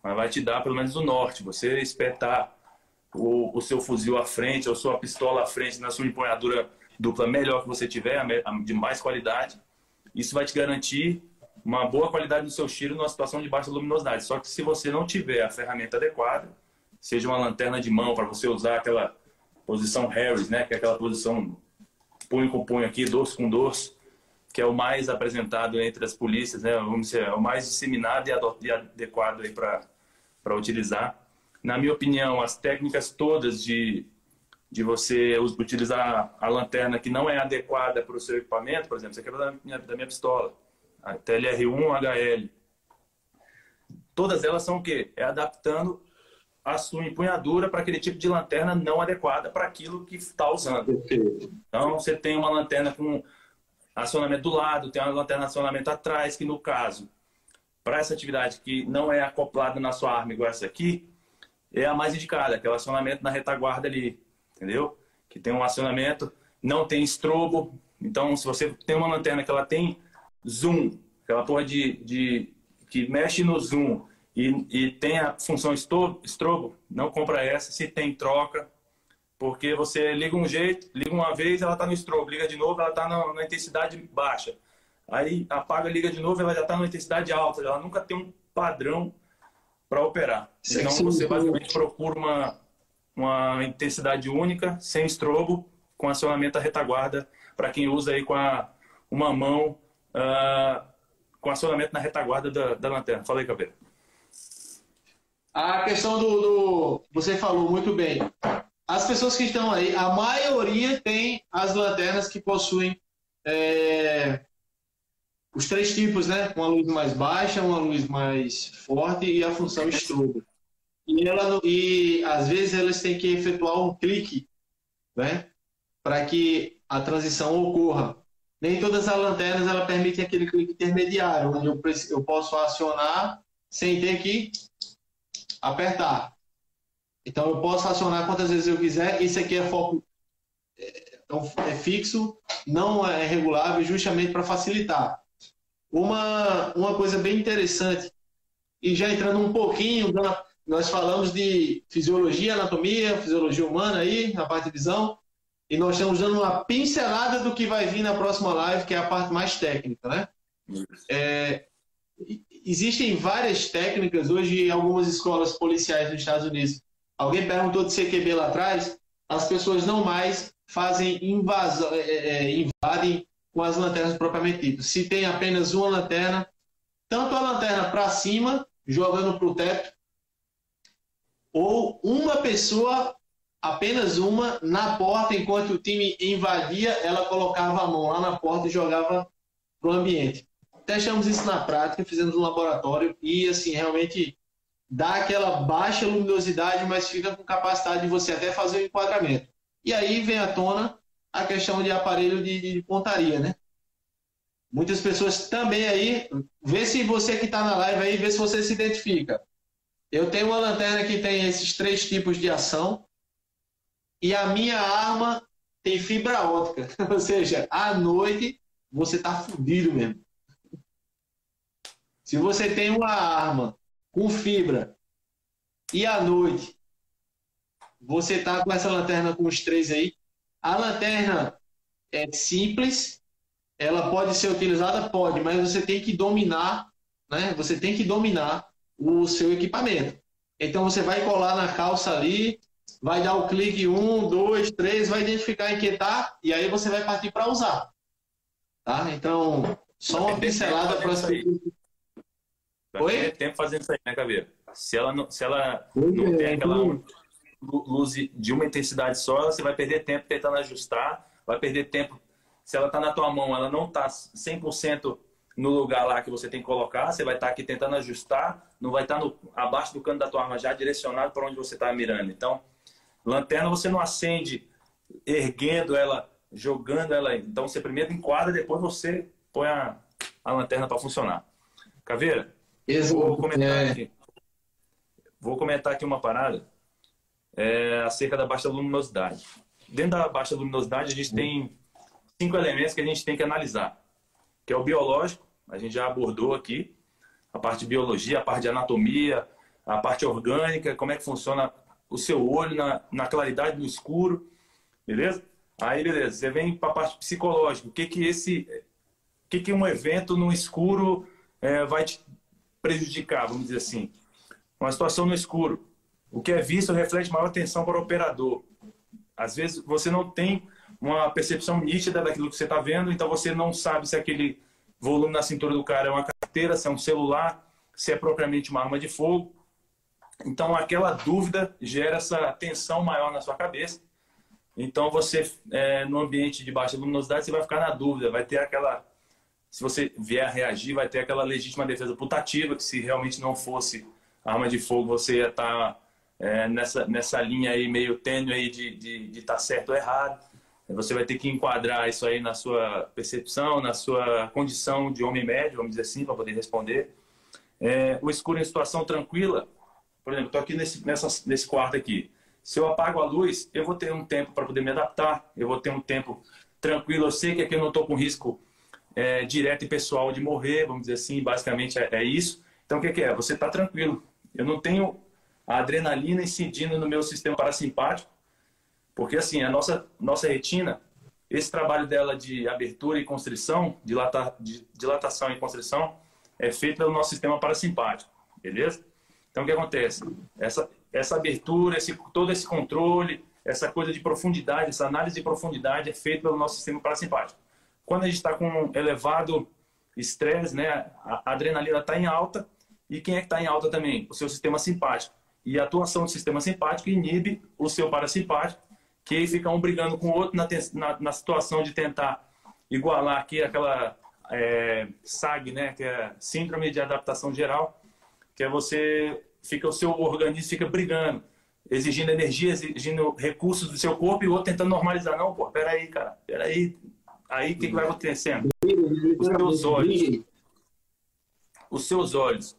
mas vai te dar pelo menos o norte. Você espetar o, o seu fuzil à frente ou sua pistola à frente na sua empunhadura dupla melhor que você tiver, de mais qualidade, isso vai te garantir uma boa qualidade do seu tiro numa situação de baixa luminosidade. Só que se você não tiver a ferramenta adequada, seja uma lanterna de mão para você usar aquela posição Harris, né, que é aquela posição punho com punho aqui, dorso com dorso, que é o mais apresentado entre as polícias, né, vamos dizer, é o mais disseminado e adequado aí para utilizar. na minha opinião, as técnicas todas de, de você utilizar a lanterna que não é adequada para o seu equipamento, por exemplo, você quebra da minha, da minha pistola, a TLR1 HL. Todas elas são o quê? É adaptando a sua empunhadura para aquele tipo de lanterna não adequada para aquilo que está usando. Então, você tem uma lanterna com acionamento do lado, tem uma lanterna acionamento atrás, que no caso, para essa atividade que não é acoplada na sua arma igual essa aqui, é a mais indicada, que é o acionamento na retaguarda ali, entendeu? Que tem um acionamento, não tem estrobo. Então, se você tem uma lanterna que ela tem zoom, aquela porra de, de que mexe no zoom e, e tem a função estrobo, não compra essa. Se tem, troca. Porque você liga um jeito, liga uma vez, ela está no estrobo. Liga de novo, ela está na, na, intensidade baixa. Aí apaga, liga de novo, ela já está na intensidade alta. Ela nunca tem um padrão para operar. Sim, então sim, você basicamente procura uma, uma intensidade única, sem estrobo, com acionamento à retaguarda, para quem usa aí com a, uma mão, uh, com acionamento na retaguarda da, da lanterna. Fala aí, Caveira. A questão do, do, Você falou muito bem. As pessoas que estão aí, a maioria tem as lanternas que possuem é, os três tipos, né? Uma luz mais baixa, uma luz mais forte e a função estrobo. E, ela, e às vezes elas têm que efetuar um clique, né? Para que a transição ocorra. Nem todas as lanternas ela permitem aquele clique intermediário, onde eu, eu posso acionar sem ter que apertar. Então eu posso acionar quantas vezes eu quiser. Isso aqui é foco é, é fixo, não é regulável, justamente para facilitar. Uma, uma coisa bem interessante, e já entrando um pouquinho, nós falamos de fisiologia, anatomia, fisiologia humana aí, na parte de visão, e nós estamos dando uma pincelada do que vai vir na próxima live, que é a parte mais técnica, né? É, existem várias técnicas hoje em algumas escolas policiais nos Estados Unidos. Alguém perguntou de CQB lá atrás, as pessoas não mais fazem invasão, é, é, é, invadem com as lanternas propriamente ditas. Se tem apenas uma lanterna, tanto a lanterna para cima, jogando para o teto, ou uma pessoa, apenas uma, na porta, enquanto o time invadia, ela colocava a mão lá na porta e jogava para o ambiente testamos isso na prática, fizemos um laboratório e, assim, realmente dá aquela baixa luminosidade, mas fica com capacidade de você até fazer o enquadramento. E aí vem à tona a questão de aparelho de, de pontaria, né? Muitas pessoas também aí, vê se você que está na live aí, vê se você se identifica. Eu tenho uma lanterna que tem esses três tipos de ação e a minha arma tem fibra ótica, ou seja, à noite você tá fudido mesmo. Se você tem uma arma com fibra e à noite você tá com essa lanterna com os três aí, a lanterna é simples, ela pode ser utilizada, pode, mas você tem que dominar, né? Você tem que dominar o seu equipamento. Então você vai colar na calça ali, vai dar o clique um, dois, três, vai identificar e inquietar e aí você vai partir para usar, tá? Então só uma pincelada para as pessoas Vai Oi? perder tempo fazendo isso aí, né, Caveira? Se ela não, se ela não é, tem aquela luz de uma intensidade só, você vai perder tempo tentando ajustar, vai perder tempo. Se ela está na tua mão, ela não está 100% no lugar lá que você tem que colocar, você vai estar tá aqui tentando ajustar, não vai estar tá abaixo do cano da tua arma já direcionado para onde você está mirando. Então, lanterna você não acende erguendo ela, jogando ela. Então, você primeiro enquadra, depois você põe a, a lanterna para funcionar. Caveira, Exato. Vou comentar, é. aqui. Vou comentar aqui uma parada é, acerca da baixa luminosidade. Dentro da baixa luminosidade, a gente tem cinco elementos que a gente tem que analisar, que é o biológico, a gente já abordou aqui, a parte de biologia, a parte de anatomia, a parte orgânica, como é que funciona o seu olho na, na claridade do escuro, beleza? Aí, beleza, você vem para a parte psicológica, o que que esse, o que que um evento no escuro é, vai te prejudicar, vamos dizer assim. Uma situação no escuro. O que é visto reflete maior atenção para o operador. Às vezes você não tem uma percepção nítida daquilo que você está vendo, então você não sabe se aquele volume na cintura do cara é uma carteira, se é um celular, se é propriamente uma arma de fogo. Então, aquela dúvida gera essa tensão maior na sua cabeça. Então, você, é, no ambiente de baixa luminosidade, você vai ficar na dúvida, vai ter aquela. Se você vier a reagir, vai ter aquela legítima defesa putativa, que se realmente não fosse arma de fogo, você ia estar tá, é, nessa, nessa linha aí meio tênue aí de estar tá certo ou errado. Você vai ter que enquadrar isso aí na sua percepção, na sua condição de homem médio, vamos dizer assim, para poder responder. É, o escuro em situação tranquila, por exemplo, estou aqui nesse, nessa, nesse quarto aqui. Se eu apago a luz, eu vou ter um tempo para poder me adaptar, eu vou ter um tempo tranquilo. Eu sei que aqui eu não estou com risco é, direto e pessoal de morrer, vamos dizer assim, basicamente é, é isso. Então, o que, que é? Você está tranquilo. Eu não tenho a adrenalina incidindo no meu sistema parasimpático, porque assim, a nossa, nossa retina, esse trabalho dela de abertura e constrição, dilata, de dilatação e constrição, é feito pelo nosso sistema parasimpático, beleza? Então, o que acontece? Essa, essa abertura, esse, todo esse controle, essa coisa de profundidade, essa análise de profundidade é feita pelo nosso sistema parasimpático. Quando a gente está com elevado estresse, né, a adrenalina está em alta, e quem é que está em alta também? O seu sistema simpático. E a atuação do sistema simpático inibe o seu parasimpático, que fica um brigando com o outro na, na, na situação de tentar igualar aqui aquela é, SAG, né, que é Síndrome de Adaptação Geral, que é você fica o seu organismo fica brigando, exigindo energia, exigindo recursos do seu corpo e o outro tentando normalizar. Não, pô, peraí, cara, peraí. Aí o que, que vai acontecendo? Os seus olhos, os seus olhos,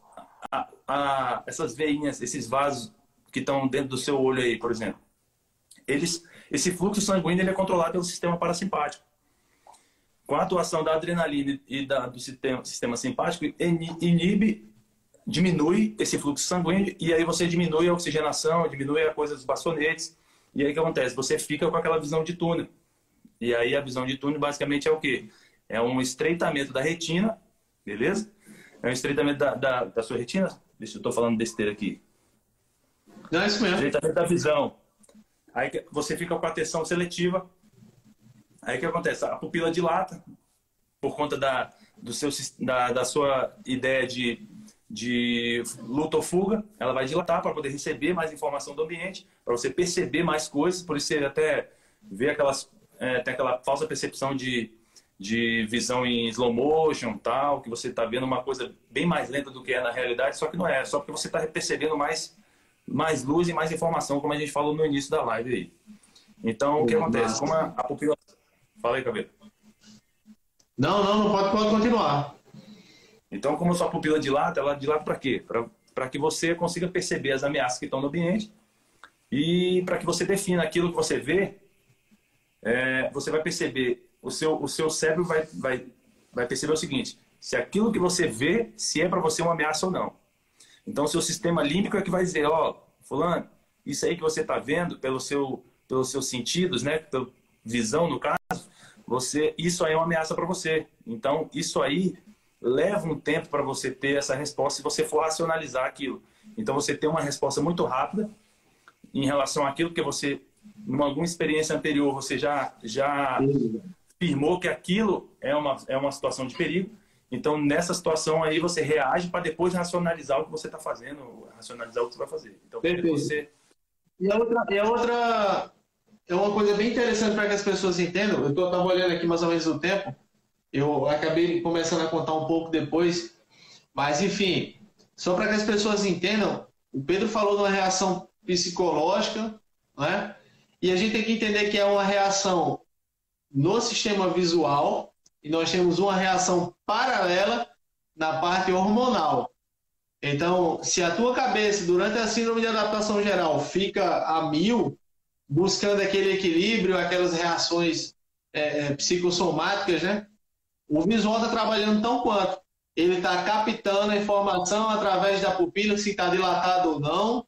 a, a, essas veinhas, esses vasos que estão dentro do seu olho aí, por exemplo, eles, esse fluxo sanguíneo ele é controlado pelo sistema parasimpático. Com a atuação da adrenalina e da, do sistema, sistema simpático, inibe diminui esse fluxo sanguíneo e aí você diminui a oxigenação, diminui a coisa dos bastonetes. E aí o que acontece? Você fica com aquela visão de túnel. E aí a visão de túnel basicamente é o quê? É um estreitamento da retina, beleza? É um estreitamento da, da, da sua retina. Deixa eu estou falando besteira aqui. Não, é isso mesmo. Estreitamento da visão. Aí você fica com a atenção seletiva. Aí o que acontece? A pupila dilata por conta da, do seu, da, da sua ideia de de luta ou fuga, ela vai dilatar para poder receber mais informação do ambiente, para você perceber mais coisas, por isso você até vê aquelas, é, tem aquela falsa percepção de, de visão em slow motion, tal, que você está vendo uma coisa bem mais lenta do que é na realidade, só que não é, só porque você está percebendo mais, mais luz e mais informação, como a gente falou no início da live aí. Então, o que acontece? Como a, a população... Fala aí, Cabelo. Não, não, não pode, pode continuar. Então, como a sua pupila dilata, ela dilata para quê? Para que você consiga perceber as ameaças que estão no ambiente e para que você defina aquilo que você vê, é, você vai perceber, o seu, o seu cérebro vai, vai, vai perceber o seguinte, se aquilo que você vê, se é para você uma ameaça ou não. Então, seu sistema límbico é que vai dizer, ó, fulano, isso aí que você está vendo pelo seu, pelos seus sentidos, né, pela visão no caso, você, isso aí é uma ameaça para você. Então, isso aí leva um tempo para você ter essa resposta se você for racionalizar aquilo. Então você tem uma resposta muito rápida em relação àquilo que você, em alguma experiência anterior, você já já afirmou que aquilo é uma, é uma situação de perigo. Então nessa situação aí você reage para depois racionalizar o que você está fazendo, racionalizar o que você vai fazer. Então você e a outra, e a outra é uma coisa bem interessante para que as pessoas entendam. Eu estava olhando aqui mais ou menos o tempo. Eu acabei começando a contar um pouco depois, mas enfim, só para que as pessoas entendam, o Pedro falou de uma reação psicológica, né? E a gente tem que entender que é uma reação no sistema visual e nós temos uma reação paralela na parte hormonal. Então, se a tua cabeça durante a síndrome de adaptação geral fica a mil, buscando aquele equilíbrio, aquelas reações é, é psicossomáticas, né? O visual está trabalhando tão quanto. Ele está captando a informação através da pupila, se está dilatado ou não.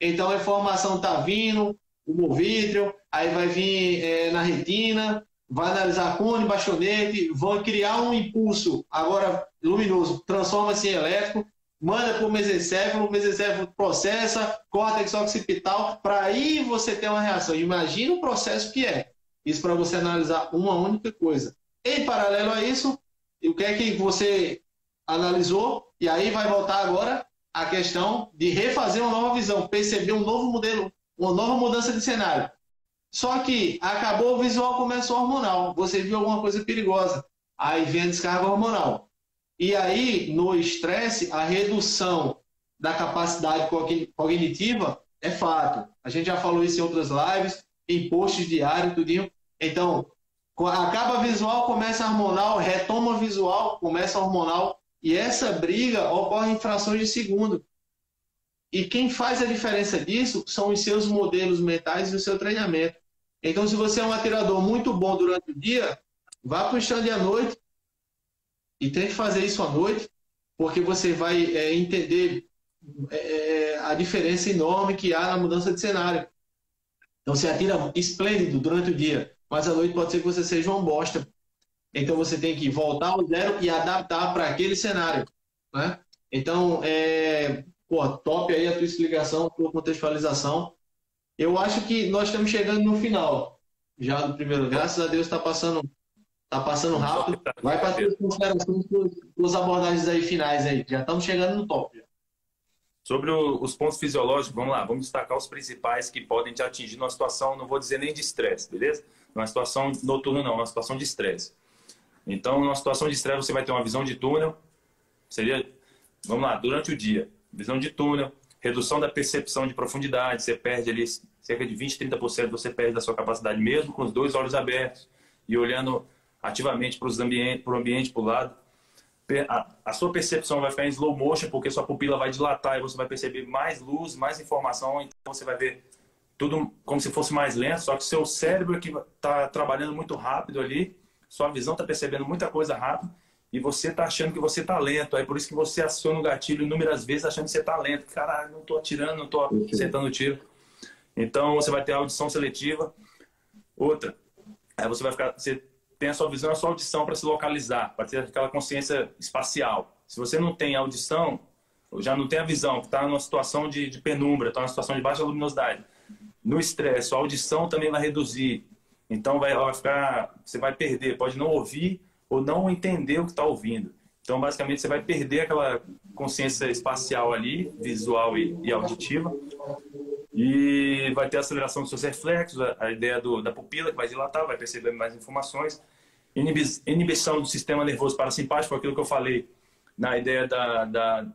Então a informação está vindo, o movítreo, aí vai vir é, na retina, vai analisar cone, baixonete, vão criar um impulso agora luminoso, transforma-se em elétrico, manda para o mesencéfalo, o mesencéfalo processa, córtex occipital, para aí você ter uma reação. Imagina o processo que é. Isso para você analisar uma única coisa. Em paralelo a isso, o que é que você analisou? E aí vai voltar agora a questão de refazer uma nova visão, perceber um novo modelo, uma nova mudança de cenário. Só que acabou o visual, começou hormonal. Você viu alguma coisa perigosa. Aí vem a descarga hormonal. E aí, no estresse, a redução da capacidade cognitiva é fato. A gente já falou isso em outras lives, em posts diários, tudinho. Então, acaba visual, começa hormonal, retoma visual, começa hormonal. E essa briga ocorre em frações de segundo. E quem faz a diferença disso são os seus modelos mentais e o seu treinamento. Então, se você é um atirador muito bom durante o dia, vá para o stand à noite e tente fazer isso à noite, porque você vai é, entender é, é, a diferença enorme que há na mudança de cenário. Então, você atira esplêndido durante o dia, mas à noite pode ser que você seja uma bosta. Então, você tem que voltar ao zero e adaptar para aquele cenário. Né? Então, é, pô, top aí a tua explicação, a tua contextualização. Eu acho que nós estamos chegando no final já do primeiro. Graças a Deus está passando, tá passando rápido. Vai para as considerações abordagens aí finais aí. Já estamos chegando no top. Sobre o, os pontos fisiológicos, vamos lá, vamos destacar os principais que podem te atingir numa situação, não vou dizer nem de estresse, beleza? Numa situação noturna não, numa situação de estresse. Então, numa situação de estresse, você vai ter uma visão de túnel, seria, vamos lá, durante o dia, visão de túnel, redução da percepção de profundidade, você perde ali cerca de 20, 30% você perde da sua capacidade, mesmo com os dois olhos abertos e olhando ativamente para, os ambiente, para o ambiente, para o lado. A, a, sua percepção vai ficar em slow motion, porque sua pupila vai dilatar e você vai perceber mais luz, mais informação, então você vai ver tudo como se fosse mais lento, só que seu cérebro é que está trabalhando muito rápido ali, sua visão está percebendo muita coisa rápido, e você está achando que você está lento. É por isso que você aciona o gatilho inúmeras vezes achando que você está lento. Caralho, não estou atirando, não estou acertando o tiro. Então você vai ter audição seletiva. Outra, aí você vai ficar, você tem a sua visão, a sua audição para se localizar, para ter aquela consciência espacial. Se você não tem audição, já não tem a visão, está numa situação de, de penumbra, está numa situação de baixa luminosidade. No estresse, a audição também vai reduzir. Então vai, vai ficar, você vai perder, pode não ouvir ou não entender o que está ouvindo. Então, basicamente, você vai perder aquela consciência espacial ali, visual e, e auditiva, e vai ter aceleração dos seus reflexos, a, a ideia do, da pupila que vai dilatar, vai perceber mais informações, Inibi, inibição do sistema nervoso parasimpático, aquilo que eu falei na ideia da, da,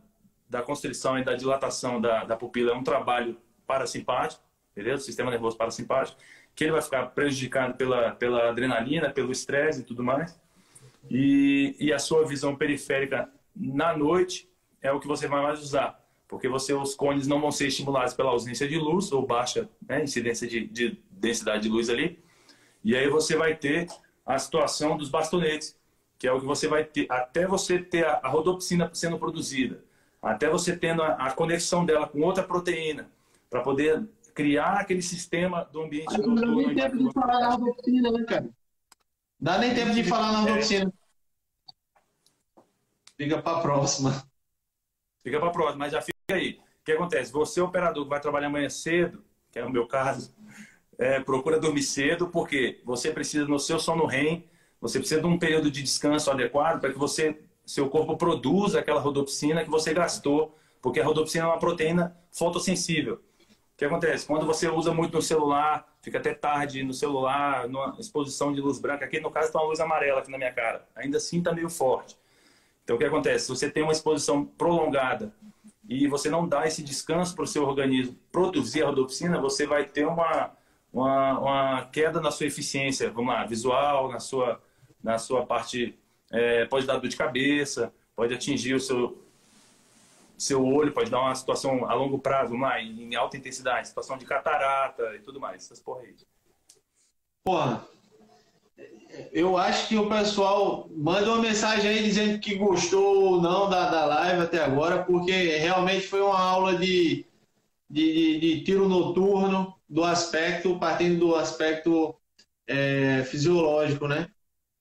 da constrição e da dilatação da, da pupila, é um trabalho parasimpático, beleza? Sistema nervoso parasimpático, que ele vai ficar prejudicado pela, pela adrenalina, pelo estresse e tudo mais. E, e a sua visão periférica na noite é o que você vai mais usar, porque você os cones não vão ser estimulados pela ausência de luz ou baixa né, incidência de, de densidade de luz ali. E aí você vai ter a situação dos bastonetes, que é o que você vai ter até você ter a, a rodopsina sendo produzida, até você tendo a, a conexão dela com outra proteína, para poder criar aquele sistema do ambiente. Não dá nem tempo de falar na rodopsina, né, cara? Dá nem tempo de falar na rodopsina. Fica para a próxima. Fica para a próxima, mas já fica aí. O que acontece? Você, operador, que vai trabalhar amanhã cedo, que é o meu caso, é, procura dormir cedo, porque você precisa, no seu sono REM, você precisa de um período de descanso adequado para que você, seu corpo produza aquela rodopsina que você gastou, porque a rodopsina é uma proteína fotossensível. O que acontece? Quando você usa muito no celular, fica até tarde no celular, numa exposição de luz branca, aqui no caso está uma luz amarela aqui na minha cara, ainda assim está meio forte. Então, o que acontece? Você tem uma exposição prolongada e você não dá esse descanso para o seu organismo produzir a rodopsina, você vai ter uma, uma, uma, queda na sua eficiência, vamos lá, visual, na sua, na sua parte, é, pode dar dor de cabeça, pode atingir o seu, seu olho, pode dar uma situação a longo prazo, lá, em alta intensidade, situação de catarata e tudo mais, essas porra aí. Porra, eu acho que o pessoal manda uma mensagem aí dizendo que gostou ou não da, da live até agora, porque realmente foi uma aula de, de, de tiro noturno, do aspecto, partindo do aspecto é, fisiológico, né?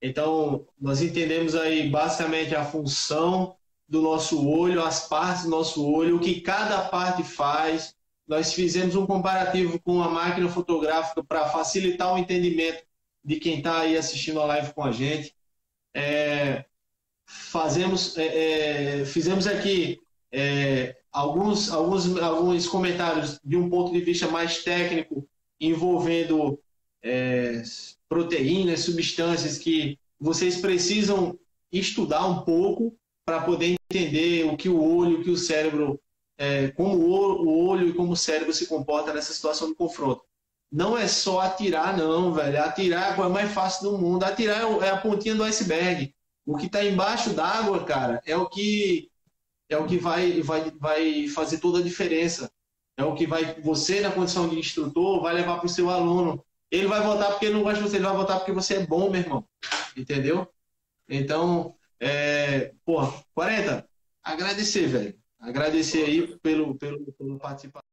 Então, nós entendemos aí basicamente a função do nosso olho, as partes do nosso olho, o que cada parte faz. Nós fizemos um comparativo com a máquina fotográfica para facilitar o entendimento de quem está aí assistindo a live com a gente. É, fazemos, é, é, fizemos aqui é, alguns, alguns, alguns comentários de um ponto de vista mais técnico envolvendo é, proteínas, substâncias que vocês precisam estudar um pouco para poder entender o que o olho, o que o cérebro, é, como o olho e como o cérebro se comporta nessa situação de confronto. Não é só atirar, não, velho. Atirar é a coisa mais fácil do mundo. Atirar é, é a pontinha do iceberg. O que está embaixo d'água, cara, é o que é o que vai, vai, vai fazer toda a diferença. É o que vai, você, na condição de instrutor, vai levar para o seu aluno. Ele vai votar porque não gosta de você, ele vai votar porque você é bom, meu irmão. Entendeu? Então, é, porra, 40, agradecer, velho. Agradecer aí pelo, pelo, pelo participar.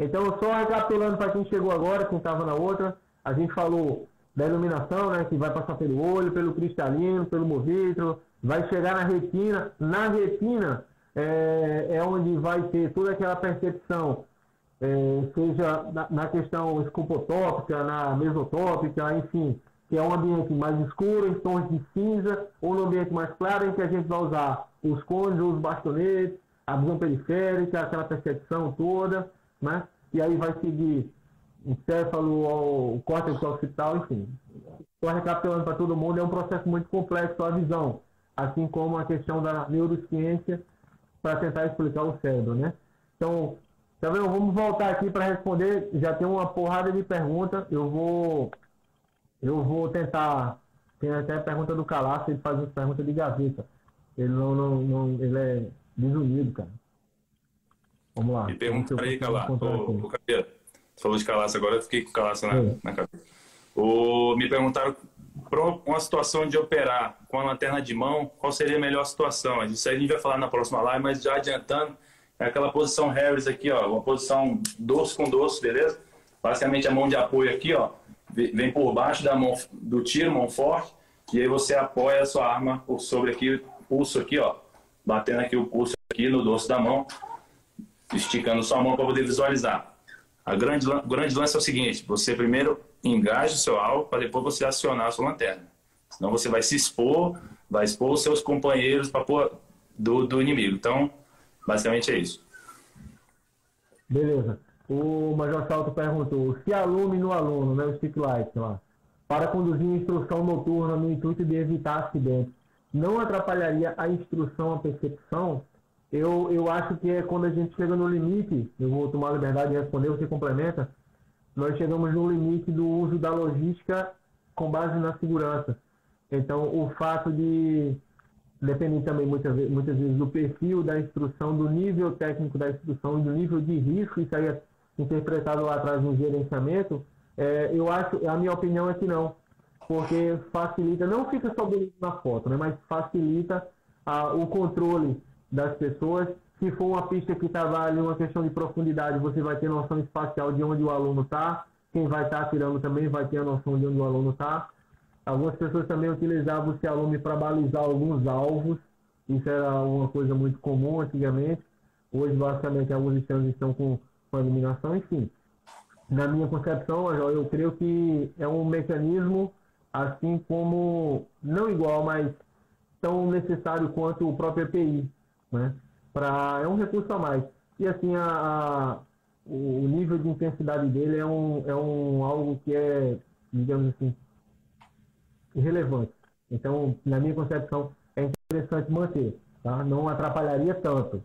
Então, só recapitulando para quem chegou agora, quem estava na outra, a gente falou da iluminação, né, que vai passar pelo olho, pelo cristalino, pelo movitro, vai chegar na retina. Na retina é, é onde vai ter toda aquela percepção, é, seja na, na, questão escopotópica, na mesotópica, enfim, que é um ambiente mais escuro, em tons de cinza, ou no ambiente mais claro, em que a gente vai usar os cones, os bastonetes, a visão periférica, aquela percepção toda, né? E aí vai seguir o céfalo, o córtex occipital, enfim. Só recapitulando para todo mundo, é um processo muito complexo a visão assim como a questão da neurociência para tentar explicar o cérebro, né? Então, tá vendo? Vamos voltar aqui para responder. Já tem uma porrada de perguntas. Eu vou, eu vou tentar. Tem até a pergunta do Calaço, ele faz uma pergunta de gaveta. Ele não, não, não, ele é desunido, cara. Vamos lá. Me pergunta aí, Calaço. Ô, Cabelo, você falou de Calaço agora, eu fiquei com Calaço na, é. na cabeça. O, me perguntaram para uma situação de operar com a lanterna de mão, qual seria a melhor situação? Isso aí a gente vai falar na próxima live, mas já adiantando, é aquela posição Harris aqui, ó, uma posição dorso com dorso, beleza? Basicamente a mão de apoio aqui, ó, vem por baixo da mão do tiro, mão forte, e aí você apoia a sua arma por sobre aqui, o pulso aqui, ó, batendo aqui o pulso aqui no dorso da mão, esticando sua mão para poder visualizar. A grande, grande lance é o seguinte, você primeiro engaje o seu alvo para depois você acionar a sua lanterna. Senão você vai se expor, vai expor os seus companheiros para do, do inimigo. Então, basicamente é isso. Beleza. O Major Salto perguntou: se alume no aluno, né, o stick light lá, para conduzir instrução noturna no intuito de evitar acidentes, não atrapalharia a instrução, a percepção? Eu, eu acho que é quando a gente chega no limite, eu vou tomar a liberdade de responder, você complementa, nós chegamos no limite do uso da logística com base na segurança. Então, o fato de, dependendo também muitas muitas vezes do perfil da instrução, do nível técnico da instrução do nível de risco, isso aí é interpretado lá atrás no gerenciamento, é, eu acho, a minha opinião é que não, porque facilita, não fica só bonito na foto, né, mas facilita a, o controle das pessoas se for uma pista que trabalha tá uma questão de profundidade, você vai ter noção espacial de onde o aluno está. Quem vai estar tá atirando também vai ter a noção de onde o aluno está. Algumas pessoas também utilizavam o Cialume para balizar alguns alvos. Isso era uma coisa muito comum antigamente. Hoje, basicamente, alguns sistemas estão com, com iluminação. Enfim, na minha concepção, eu creio que é um mecanismo assim como, não igual, mas tão necessário quanto o próprio EPI. Né? Pra, é um recurso a mais. E assim, a, a, o nível de intensidade dele é um, é um algo que é, digamos assim, irrelevante. Então, na minha concepção, é interessante manter, tá? Não atrapalharia tanto.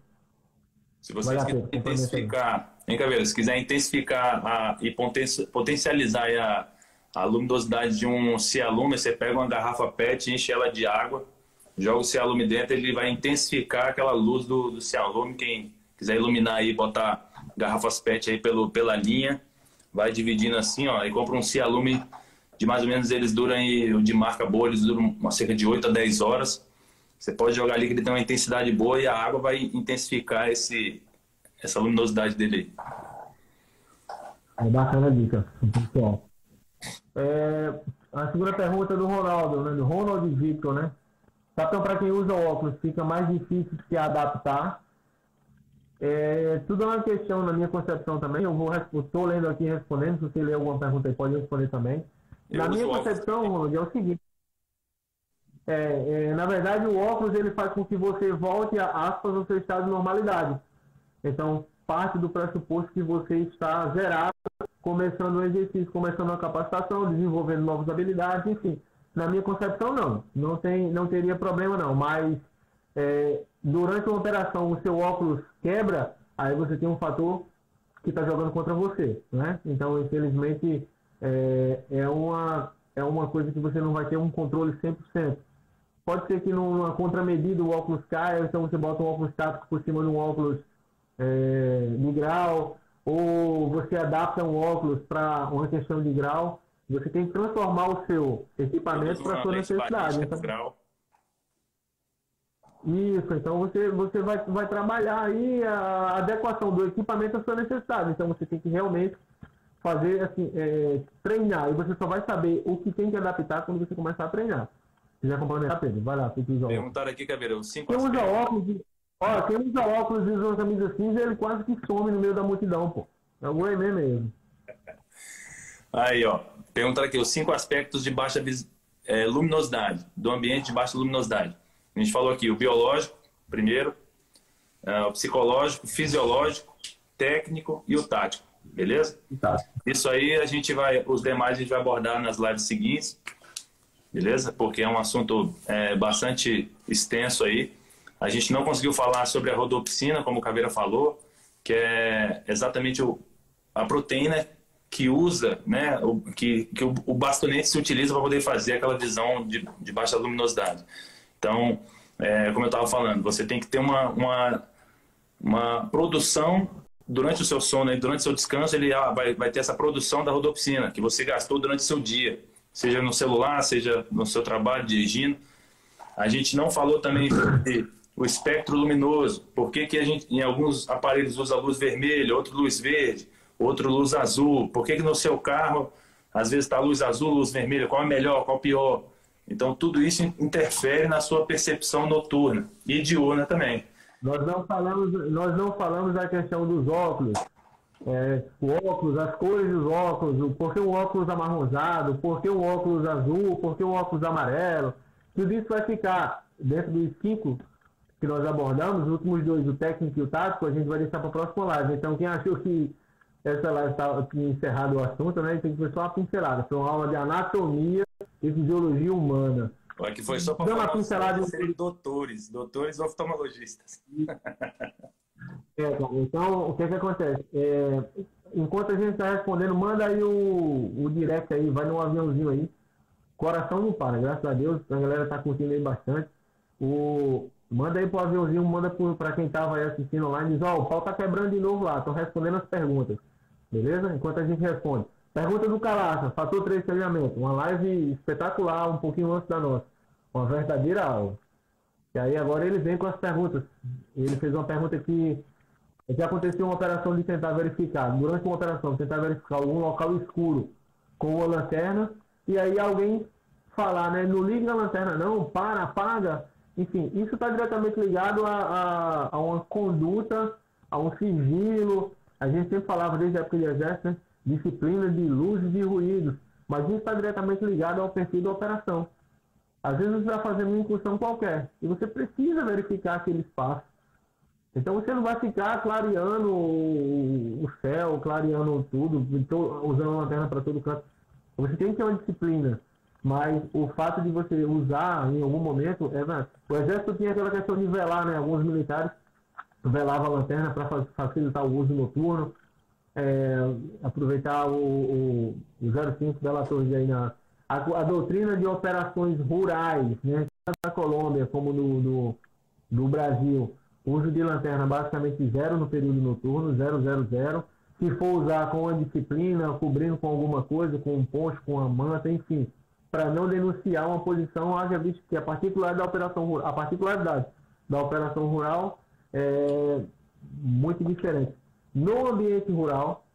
Se vocês vale quiserem intensificar, hein, Caveira? Se quiser intensificar a, e potencializar a, a luminosidade de um cialume, você pega uma garrafa PET, enche ela de água, joga o Cialume dentro, ele vai intensificar aquela luz do, do. Quem quiser iluminar aí, botar garrafas PET aí pelo, pela linha, vai dividindo assim, ó, e compra um Cialume de mais ou menos, eles duram aí, de marca boa, eles duram cerca de 8 a 10 horas. Você pode jogar ali que ele tem uma intensidade boa e a água vai intensificar esse, essa luminosidade dele aí. É bacana a dica, pessoal. É, a segunda pergunta é do Ronaldo, né? Do Ronald Victor, né? Então, para quem usa óculos, fica mais difícil de se adaptar. É, tudo é uma questão, na minha concepção também. Eu vou estou lendo aqui respondendo. Se você ler alguma pergunta aí, pode responder também. Eu na minha concepção, Ronald, é o seguinte: é, é, na verdade, o óculos ele faz com que você volte, a, aspas, ao seu estado de normalidade. Então, parte do pressuposto que você está zerado, começando o exercício, começando a capacitação, desenvolvendo novas habilidades, enfim. Na minha concepção, não. Não, tem, não teria problema, não. Mas é, durante uma operação, o seu óculos quebra, aí você tem um fator que está jogando contra você, né? Então, infelizmente, é, é, uma, é uma coisa que você não vai ter um controle 100%. Pode ser que numa contramedida o óculos caia, então você bota um óculos tático por cima de um óculos é, de grau, ou você adapta um óculos para uma questão de grau. Você tem que transformar o seu equipamento para a sua necessidade. Então. Isso, então você, você vai, vai trabalhar aí a adequação do equipamento à sua necessidade. Então você tem que realmente fazer assim, é, treinar. E você só vai saber o que tem que adaptar quando você começar a treinar. Se quiser complementar, Pedro, vai lá, Pedro. usa Perguntaram aqui, os cinco Quem usa óculos, ó, quem usa óculos e usa uma camisa cinza, ele quase que some no meio da multidão, pô. É o Goemê mesmo. Aí, ó. Perguntaram aqui, os cinco aspectos de baixa é, luminosidade, do ambiente de baixa luminosidade. A gente falou aqui o biológico, primeiro, uh, o psicológico, fisiológico, técnico e o tático, beleza? Tá. Isso aí a gente vai, os demais a gente vai abordar nas lives seguintes, beleza? Porque é um assunto é, bastante extenso aí. A gente não conseguiu falar sobre a rodopsina, como o Caveira falou, que é exatamente o, a proteína que usa, né, o, que, que o, bastonete se utiliza para poder fazer aquela visão de, de baixa luminosidade. Então, é, como eu estava falando, você tem que ter uma, uma, uma produção durante o seu sono e durante o seu descanso, ele ah, vai, vai ter essa produção da rodopsina que você gastou durante o seu dia, seja no celular, seja no seu trabalho, dirigindo. A gente não falou também sobre o espectro luminoso, por que, que a gente, em alguns aparelhos usa luz vermelha, outro luz verde, outro luz azul, por que, que no seu carro às vezes está luz azul, luz vermelha, qual é melhor, qual é pior? Então, tudo isso interfere na sua percepção noturna e diurna também. Nós não falamos, nós não falamos da questão dos óculos. É, o óculos, as cores dos óculos, por que o óculos amarronzado, por que o óculos azul, por que o óculos amarelo. Tudo isso vai ficar dentro dos cinco que nós abordamos, os últimos dois, o técnico e o tático, a gente vai deixar para a próxima live. Então, quem achou que essa live estava encerrado o assunto, né, tem que ver só uma pincelada. Foi uma aula de anatomia e fisiologia humana. Aqui foi só para uma pincelada de doutores, doutores oftalmologistas. É, então, o que que acontece? É, enquanto a gente está respondendo, manda aí o, o direct aí, vai no aviãozinho aí. Coração não para, graças a Deus, a galera está curtindo aí bastante. O, manda aí pro aviãozinho, manda para quem estava aí assistindo online, diz, ó, oh, o pau tá quebrando de novo lá, estão respondendo as perguntas. Beleza? Enquanto a gente responde. Pergunta do Calaça, fator 3 treinamento. Uma live espetacular, um pouquinho antes da nossa. Uma verdadeira aula. E aí agora ele vem com as perguntas. Ele fez uma pergunta que já aconteceu uma operação de tentar verificar, durante uma operação, tentar verificar algum local escuro com uma lanterna, e aí alguém falar, né, não liga a lanterna não, para, apaga. Enfim, isso está diretamente ligado a, a, a, uma conduta, a um sigilo. A gente sempre falava desde a época de exército, né? disciplina de luzes e ruídos, mas isso está diretamente ligado ao perfil da operação. Às vezes você está fazendo uma incursão qualquer e você precisa verificar aquele espaço. Então você não vai ficar clareando o céu, clareando tudo, usando a lanterna para todo canto. Você tem que ter uma disciplina. Mas o fato de você usar em algum momento, é, né? o exército tinha aquela questão de velar, né? Alguns militares velavam a lanterna para facilitar o uso noturno é, aproveitar o, o, o 05 da La Torre aí na a, a, doutrina de operações rurais, né, tanto na Colômbia como no, no, no Brasil, uso de lanterna basicamente zero no período noturno, zero, zero, zero. Se for usar com uma disciplina, cobrindo com alguma coisa, com um poncho, com uma manta, enfim, para não denunciar uma posição, haja visto que a particularidade da operação a particularidade da operação rural é muito diferente. No ambiente rural,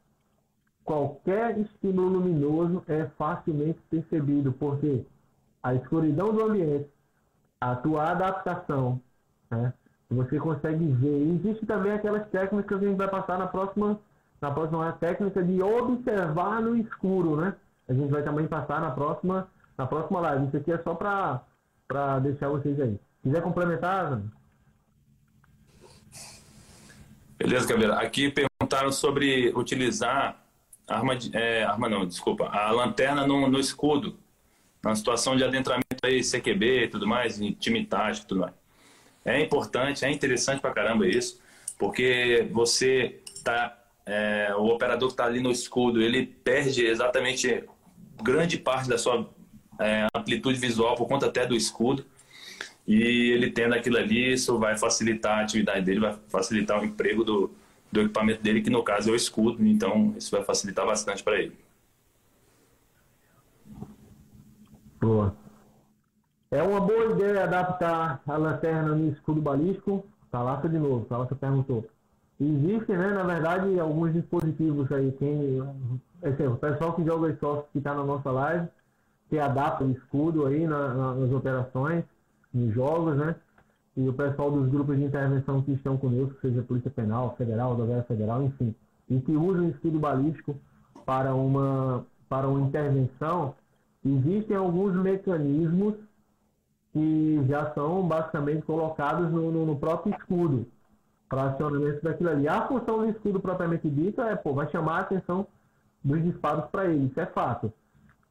qualquer estímulo luminoso é facilmente percebido, porque a escuridão do ambiente, a tua adaptação, né, você consegue ver. E existe também aquelas técnicas que a gente vai passar na próxima, na próxima técnica de observar no escuro, né? A gente vai também passar na próxima, na próxima live. Isso aqui é só para deixar vocês aí. Quiser complementar, Beleza, Caveira. Aqui perguntaram sobre utilizar arma, de, é, arma não, desculpa, a lanterna no, no escudo, na situação de adentramento aí, CQB e tudo mais, em time tático tudo mais. É importante, é interessante pra caramba isso, porque você tá, é, o operador que está ali no escudo, ele perde exatamente grande parte da sua é, amplitude visual por conta até do escudo. E ele tendo aquilo ali, isso vai facilitar a atividade dele, vai facilitar o emprego do, do equipamento dele, que no caso é o escudo, então isso vai facilitar bastante para ele. Boa. É uma boa ideia adaptar a lanterna no escudo balístico. Talata de novo, Talata perguntou. Existem, né, na verdade, alguns dispositivos aí. Quem, esse, o pessoal que joga software que está na nossa live, que adapta o escudo aí na, na, nas operações, nos jogos, né? E o pessoal dos grupos de intervenção que estão conosco, seja Polícia Penal, Federal, Guerra Federal, enfim, e que usam o escudo balístico para uma, para uma intervenção, existem alguns mecanismos que já são basicamente colocados no, no, no próprio escudo para acionamento daquilo ali. A função do escudo propriamente dita é, pô, vai chamar a atenção dos disparos para ele, isso é fato.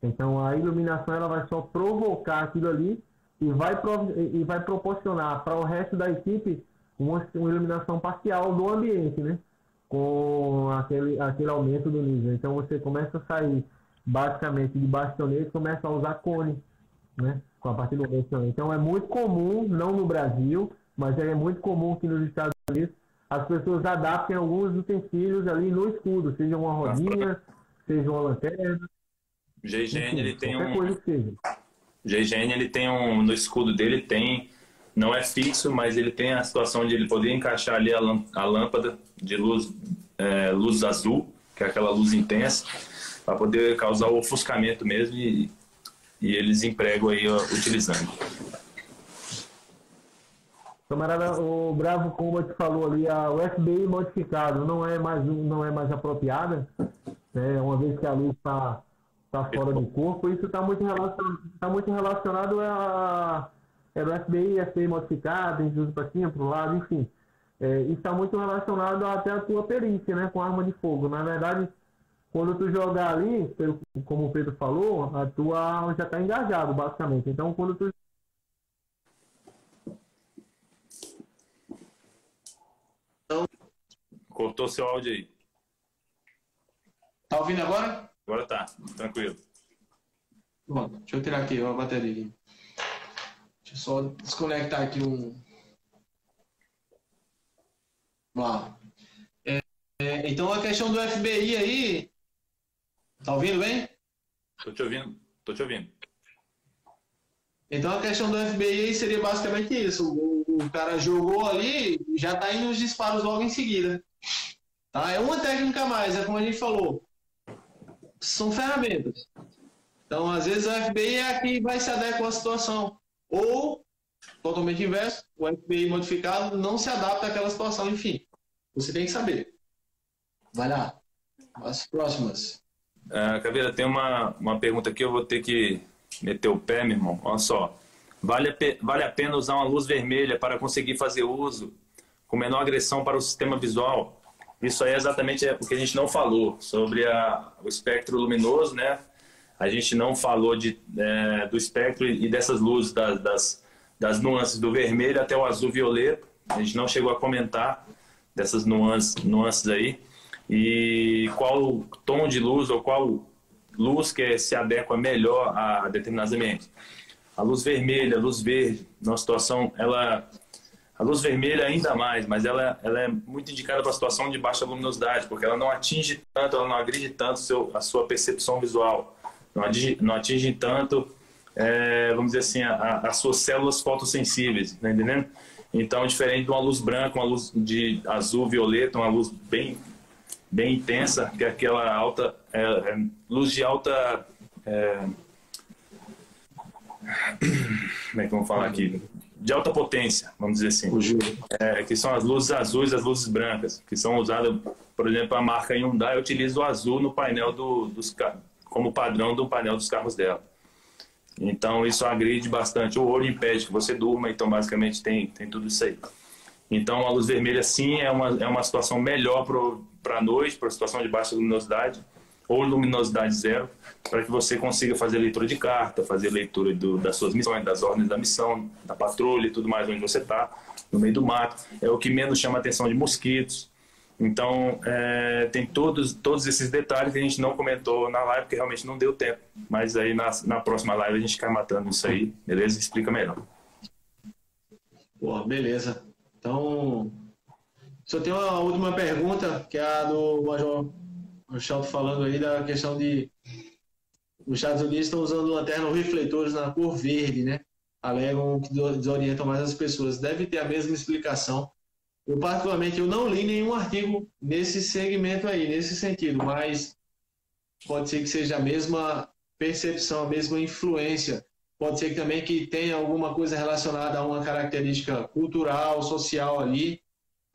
Então a iluminação ela vai só provocar aquilo ali e vai, e vai proporcionar para o resto da equipe uma, uma, iluminação parcial do ambiente, né? Com aquele, aquele aumento do nível. Então você começa a sair basicamente de bastonete, começa a usar cone, né? Com a partir do momento. Então é muito comum, não no Brasil, mas é muito comum que nos Estados Unidos as pessoas adaptem alguns utensílios ali no escudo, seja uma rodinha, seja uma lanterna, GIGN ele tem um. GIGN ele tem um. No escudo dele tem. Não é fixo, mas ele tem a situação de ele poder encaixar ali a, a lâmpada de luz, é, luz azul, que é aquela luz intensa, para poder causar o ofuscamento mesmo e, e eles empregam aí ó, utilizando. Camarada, o Bravo Combat falou ali, a USB modificado não é mais, não é mais apropriada, né? uma vez que a luz está está fora do corpo, isso está muito, relacionado, tá muito relacionado a é do FBI, FBI modificado, usa para cima, para o lado, enfim. É, isso está muito relacionado até a tua perícia, né, com arma de fogo. Na verdade, quando tu jogar ali, como o Pedro falou, a tua arma já está engajado, basicamente. Então, quando tu Cortou seu áudio aí. Tá ouvindo agora? Agora tá, tranquilo. Pronto, deixa eu tirar aqui a bateria. Deixa eu só desconectar aqui um. Vamos lá. É, é, então a questão do FBI aí. Tá ouvindo bem? Tô te ouvindo, tô te ouvindo. Então a questão do FBI seria basicamente isso. O, o cara jogou ali, já tá indo os disparos logo em seguida. Tá? É uma técnica a mais, é como a gente falou são ferramentas. Então, às vezes, o FBI é a que vai se adequar à situação. Ou, totalmente inverso, o FBI modificado não se adapta àquela situação, enfim. Você tem que saber. Vai lá. As próximas. Uh, Caveira, tem uma, uma pergunta aqui, eu vou ter que meter o pé, meu irmão. Olha só. Vale a, vale a pena usar uma luz vermelha para conseguir fazer uso com menor agressão para o sistema visual? Isso aí é exatamente o que a gente não falou sobre a, o espectro luminoso, né? A gente não falou de, é, do espectro e dessas luzes, das, das, das, nuances do vermelho até o azul violeta. A gente não chegou a comentar dessas nuances, nuances aí. E qual tom de luz ou qual luz que se adequa melhor a determinados ambientes. A luz vermelha, a luz verde, numa situação, ela a luz vermelha ainda mais, mas ela, ela é muito indicada para a situação de baixa luminosidade, porque ela não atinge tanto, ela não agride tanto seu, a sua percepção visual, não atinge, não atinge tanto, é, vamos dizer assim, a, as suas células fotossensíveis, tá entendendo? Então, diferente de uma luz branca, uma luz de azul, violeta, uma luz bem, bem intensa, que é aquela alta, é, é, luz de alta... É, como é que vamos falar aqui? De alta potência, vamos dizer assim. É, que são as luzes azuis as luzes brancas, que são usadas, por exemplo, a marca Hyundai utiliza o azul no painel do, dos como padrão do painel dos carros dela. Então isso agride bastante. O olho impede que você durma, então basicamente tem, tem tudo isso aí. Então a luz vermelha sim é uma, é uma situação melhor para a noite, para a situação de baixa luminosidade ou luminosidade zero, para que você consiga fazer leitura de carta, fazer leitura do, das suas missões, das ordens da missão, da patrulha e tudo mais onde você está, no meio do mato. É o que menos chama a atenção de mosquitos. Então, é, tem todos, todos esses detalhes que a gente não comentou na live, porque realmente não deu tempo. Mas aí na, na próxima live a gente cai matando isso aí, beleza? Explica melhor. Boa, beleza. Então, só tem uma última pergunta, que é a do Major Chalto falando aí da questão de os Estados Unidos estão usando lanternas refletores na cor verde, né? Alegam que desorientam mais as pessoas. Deve ter a mesma explicação eu, particularmente, eu não li nenhum artigo nesse segmento aí, nesse sentido, mas pode ser que seja a mesma percepção, a mesma influência. Pode ser também que tenha alguma coisa relacionada a uma característica cultural, social ali,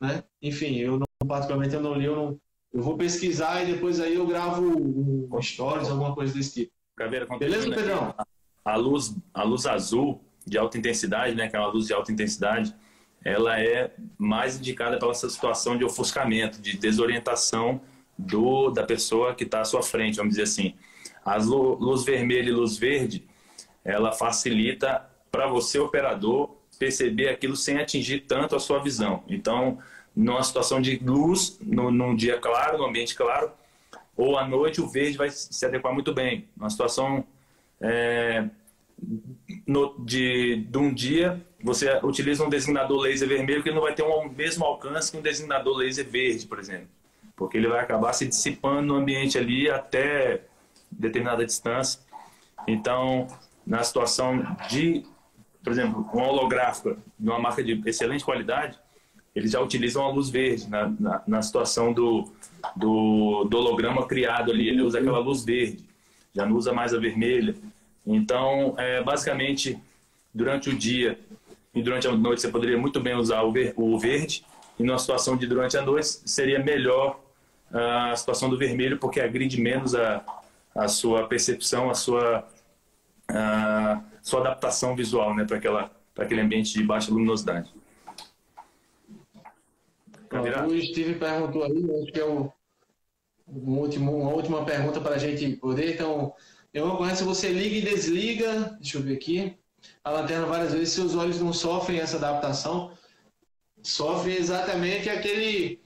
né? Enfim, eu não, particularmente eu não li, eu, não, eu vou pesquisar e depois aí eu gravo um stories, alguma coisa desse tipo. Caveira, Beleza, Pedrão? A luz, a luz azul de alta intensidade, né? Que é uma luz de alta intensidade, ela é mais indicada pela essa situação de ofuscamento, de desorientação do, da pessoa que está à sua frente, vamos dizer assim. A luz vermelha e luz verde, ela facilita para você, operador, perceber aquilo sem atingir tanto a sua visão. Então, numa situação de luz, no, num dia claro, no ambiente claro, ou à noite, o verde vai se adequar muito bem. Numa situação é, no, de, de um dia, você utiliza um designador laser vermelho que não vai ter o mesmo alcance que um designador laser verde, por exemplo. Porque ele vai acabar se dissipando no ambiente ali até determinada distância. Então, na situação de, por exemplo, uma holográfica de uma marca de excelente qualidade, eles já utilizam a luz verde. Na, na, na situação do, do, do holograma criado ali, ele usa aquela luz verde, já não usa mais a vermelha. Então, é, basicamente, durante o dia e durante a noite você poderia muito bem usar o, ver, o verde, e numa situação de durante a noite seria melhor ah, a situação do vermelho, porque agride menos a, a sua percepção, a sua, a sua adaptação visual né, para aquele ambiente de baixa luminosidade. O Steve perguntou aí, acho que é o, um último, uma última pergunta para a gente poder, então em uma ocorrência você liga e desliga, deixa eu ver aqui, a lanterna várias vezes, seus olhos não sofrem essa adaptação, sofre exatamente aquele,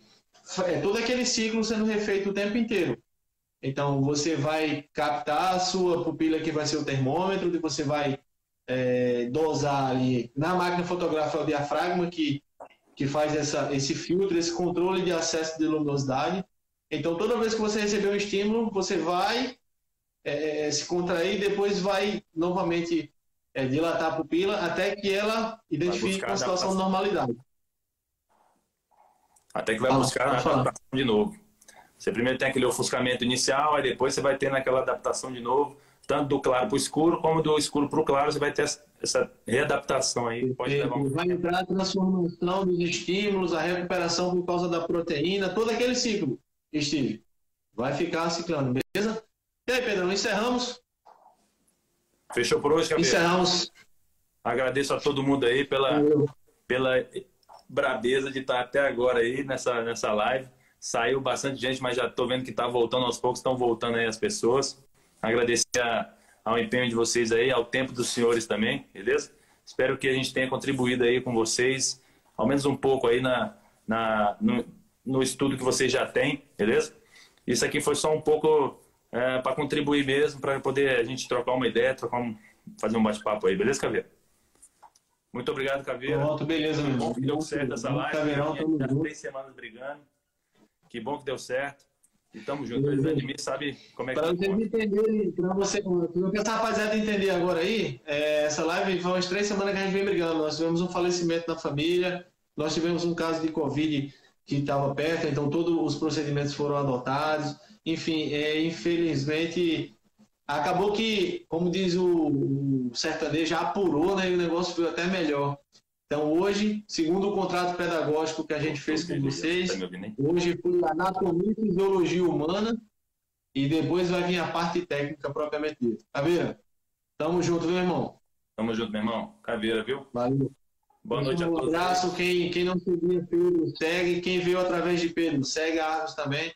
é, todo aquele ciclo sendo refeito o tempo inteiro. Então você vai captar a sua pupila que vai ser o termômetro, e você vai é, dosar ali na máquina fotográfica o diafragma que, que faz essa, esse filtro, esse controle de acesso de luminosidade. Então toda vez que você receber um estímulo, você vai é, é, se contrair depois vai novamente é, dilatar a pupila até que ela identifique uma situação de normalidade. Até que vai buscar a adaptação de novo. Você primeiro tem aquele ofuscamento inicial, aí depois você vai ter naquela adaptação de novo, tanto do claro para o escuro, como do escuro para o claro, você vai ter essa readaptação aí. Pode levar um... Vai entrar a transformação dos estímulos, a recuperação por causa da proteína, todo aquele ciclo, Steve. Vai ficar ciclando, beleza? E aí, Pedrão, encerramos? Fechou por hoje, Gabriel? Encerramos. Agradeço a todo mundo aí pela, pela brabeza de estar até agora aí nessa, nessa live. Saiu bastante gente, mas já estou vendo que está voltando aos poucos, estão voltando aí as pessoas. Agradecer a, ao empenho de vocês aí, ao tempo dos senhores também, beleza? Espero que a gente tenha contribuído aí com vocês, ao menos um pouco aí na, na, no, no estudo que vocês já têm, beleza? Isso aqui foi só um pouco é, para contribuir mesmo, para poder a gente trocar uma ideia, trocar um, fazer um bate-papo aí, beleza, Caveira? Muito obrigado, Caveira. Pronto, beleza, meu irmão. Que deu certo essa live. Caveirão, já três semanas brigando. Que bom que deu certo. E tamo junto. O de mim sabe como é que Para vocês entenderem, para você, para essa rapaziada entender agora aí, é, essa live foi umas três semanas que a gente vem brigando. Nós tivemos um falecimento na família, nós tivemos um caso de Covid que estava perto, então todos os procedimentos foram adotados enfim, é, infelizmente acabou que, como diz o, o sertanejo, apurou, né? E o negócio foi até melhor. Então hoje, segundo o contrato pedagógico que a gente fez com vocês, tá hoje foi anatomia e fisiologia humana e depois vai vir a parte técnica propriamente dita. Vendo? Tamo junto, meu irmão. Tamo junto, meu irmão. Caveira, viu? Valeu. Boa noite a Um todos. abraço. Quem, quem não seguia Pedro, segue. Quem veio através de Pedro, segue a Argos também.